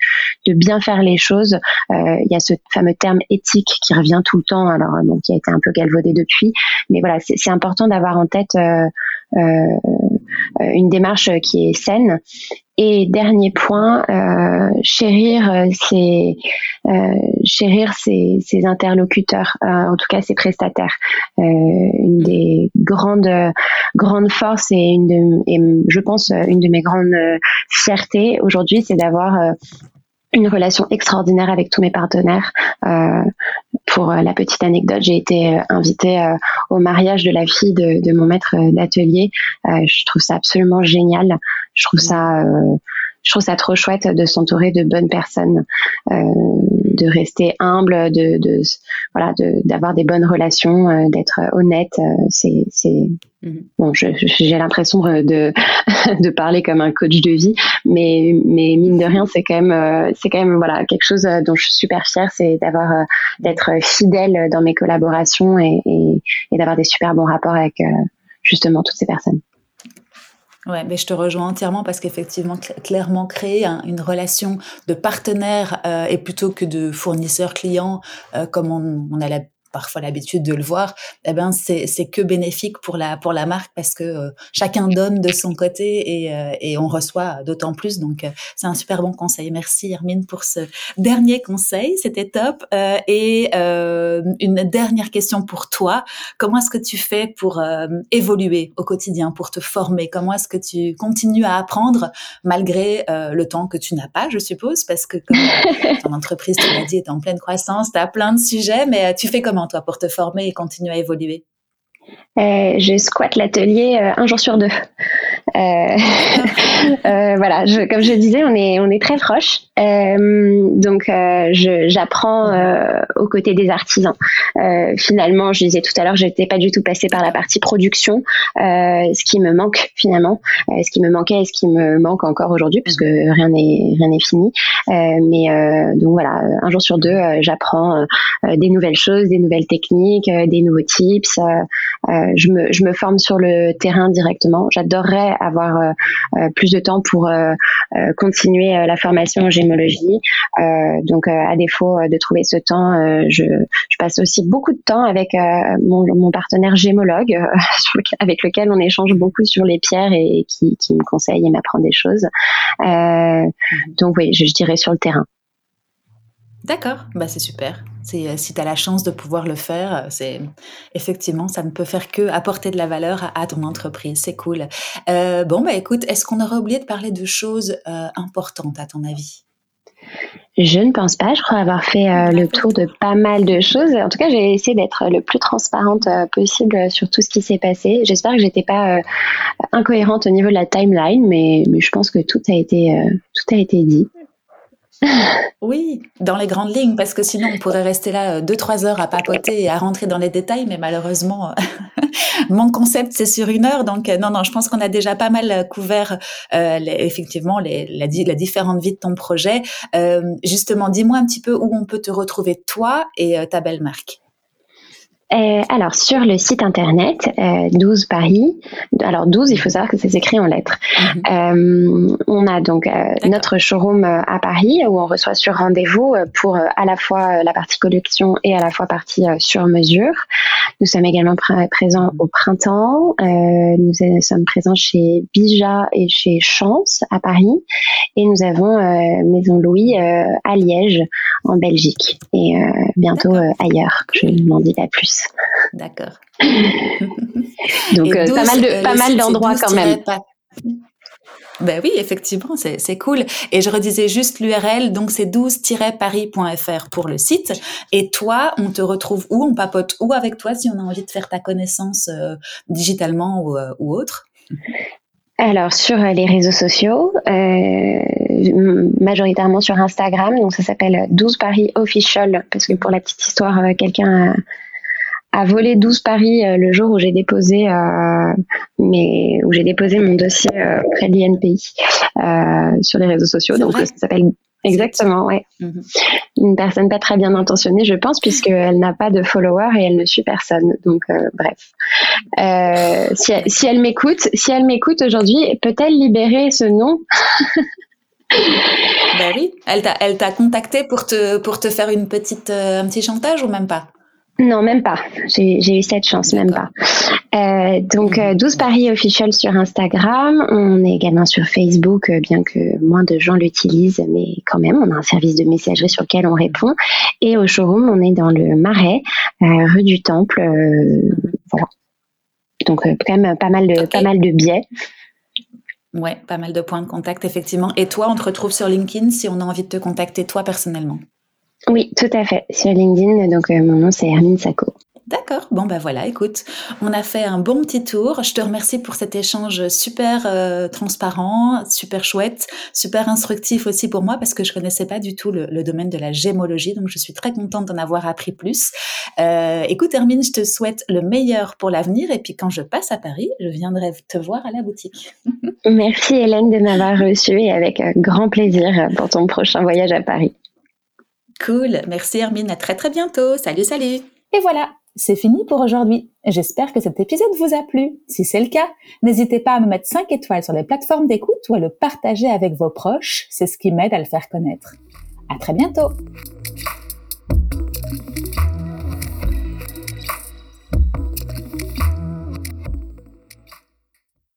de bien faire les choses. Euh, il y a ce fameux terme éthique qui revient tout le temps, alors bon, qui a été un peu galvaudé depuis, mais voilà c'est important d'avoir en tête euh, une démarche qui est saine et dernier point, euh, chérir euh, ses euh, chérir ses, ses interlocuteurs, en tout cas ses prestataires. Une des grandes grandes forces et une je pense une de mes grandes fiertés aujourd'hui, c'est d'avoir une relation extraordinaire avec tous mes partenaires. Pour la petite anecdote, j'ai été invitée au mariage de la fille de mon maître d'atelier. je trouve ça absolument génial. Je trouve ça, euh, je trouve ça trop chouette de s'entourer de bonnes personnes, euh, de rester humble, de, de voilà, d'avoir des bonnes relations, euh, d'être honnête. c'est, c'est mhm. bon, j'ai l'impression de *laughs* de parler comme un coach de vie, mais mais mine de rien, c'est quand même c'est quand même voilà quelque chose dont je suis super fière, c'est d'avoir d'être fidèle dans mes collaborations et, et, et d'avoir des super bons rapports avec justement toutes ces personnes. Ouais, mais je te rejoins entièrement parce qu'effectivement, clairement, créer une relation de partenaire euh, et plutôt que de fournisseur-client, euh, comme on, on, a parfois l'habitude de le voir, eh ben c'est que bénéfique pour la pour la marque parce que chacun donne de son côté et, et on reçoit d'autant plus. Donc c'est un super bon conseil. Merci Hermine pour ce dernier conseil, c'était top. et une dernière question pour toi. Comment est-ce que tu fais pour évoluer au quotidien, pour te former? Comment est-ce que tu continues à apprendre malgré le temps que tu n'as pas, je suppose, parce que comme ton entreprise, tu l'as dit, est en pleine croissance, tu as plein de sujets, mais euh, tu fais comment? Toi pour te former et continuer à évoluer euh, je squatte l'atelier euh, un jour sur deux. *laughs* Euh, voilà, je, comme je disais, on est on est très proches. Donc, j'apprends aux côtés des artisans. finalement, je disais tout à l'heure, j'étais pas du tout passée par la partie production, ce qui me manque finalement, ce qui me manquait et ce qui me manque encore aujourd'hui, puisque rien n'est rien n'est fini. mais donc voilà, un jour sur deux, j'apprends des nouvelles choses, des nouvelles techniques, des nouveaux tips. Je me je me forme sur le terrain directement. J'adorerais avoir euh, euh, plus de temps pour euh, continuer la formation en gémologie. donc, à défaut de trouver ce temps, je, je, passe aussi beaucoup de temps avec mon, mon, partenaire gémologue, *laughs* avec lequel on échange beaucoup sur les pierres et, qui, qui, me conseille et m'apprend des choses. Mhm. donc, oui, je, je dirais sur le terrain. D'accord, bah c'est super. C'est euh, si tu as la chance de pouvoir le faire, euh, c'est effectivement ça ne peut faire que apporter de la valeur à, ton entreprise. C'est cool. Euh, bon bah écoute, est-ce qu'on aurait oublié de parler de choses importantes à ton avis? Je ne pense pas. Je crois avoir fait le tour de pas mal de choses. En tout cas, j'ai essayé d'être le plus transparente possible sur tout ce qui s'est passé. J'espère que j'étais pas incohérente au niveau de la timeline, mais, mais, je pense que tout a été tout a été dit. Oui, dans les grandes lignes, parce que sinon on pourrait rester là euh, deux, trois heures à papoter et à rentrer dans les détails, mais malheureusement, *laughs* mon concept c'est sur une heure, donc euh, non, non, je pense qu'on a déjà pas mal euh, couvert effectivement les, la, la, différente vie de ton projet. justement, dis-moi un petit peu où on peut te retrouver toi et ta belle marque. Euh, alors, sur le site internet, 12 euh, Paris, alors 12, il faut savoir que c'est écrit en lettres. Mhm. Euh, on a donc notre showroom à Paris où on reçoit sur rendez-vous pour à la fois la partie collection et à la fois partie sur mesure. Nous sommes également présents au printemps. nous sommes présents chez Bija et chez Chance à Paris. Et nous avons Maison Louis à Liège en Belgique et bientôt ailleurs. Je n'en dis pas plus. D'accord. *laughs* Donc, euh, pas mal, de, pas mal d'endroits quand même. Ben oui, effectivement, c'est cool. Et je redisais juste l'URL, donc c'est 12-paris.fr pour le site. Et toi, on te retrouve où? On papote où avec toi si on a envie de faire ta connaissance euh, digitalement ou, euh, ou autre? Alors sur les réseaux sociaux, majoritairement sur Instagram, donc ça s'appelle 12 Paris Official, parce que pour la petite histoire, quelqu'un a, a volé 12 paris euh, le jour où j'ai déposé euh, mais où j'ai déposé mon dossier euh, auprès de l'INPI sur les réseaux sociaux. Donc ça s'appelle exactement, ouais. Mhm. Une personne pas très bien intentionnée, je pense, puisqu'elle n'a pas de followers et elle ne suit personne. Donc bref, si, elle, si elle m'écoute, si elle m'écoute aujourd'hui, peut-elle libérer ce nom? Ben oui, elle t'a, contacté pour te, pour te faire une petite, un petit chantage ou même pas? Non, même pas. J'ai eu cette chance, même pas. Euh, donc, 12 euh, Paris officiel sur Instagram. On est également sur Facebook, euh, bien que moins de gens l'utilisent, mais quand même, on a un service de messagerie sur lequel on répond. Et au showroom, on est dans le Marais, rue du Temple. voilà. Donc, quand même pas mal de, pas mal de biais. Ouais, pas mal de points de contact, effectivement. Et toi, on te retrouve sur LinkedIn si on a envie de te contacter, toi, personnellement? Oui, tout à fait. Sur LinkedIn, donc euh, mon nom c'est Hermine Sacco. D'accord, bon ben voilà, écoute, on a fait un bon petit tour. Je te remercie pour cet échange super euh, transparent, super chouette, super instructif aussi pour moi parce que je connaissais pas du tout le, domaine de la gémologie, donc je suis très contente d'en avoir appris plus. Euh, écoute Hermine, je te souhaite le meilleur pour l'avenir et puis quand je passe à Paris, je viendrai te voir à la boutique. Merci Hélène de m'avoir reçue et avec grand plaisir pour ton prochain voyage à Paris. Cool, merci Hermine, à très très bientôt. Salut, salut. Et voilà, c'est fini pour aujourd'hui. J'espère que cet épisode vous a plu. Si c'est le cas, n'hésitez pas à me mettre 5 étoiles sur les plateformes d'écoute ou à le partager avec vos proches. C'est ce qui m'aide à le faire connaître. À très bientôt.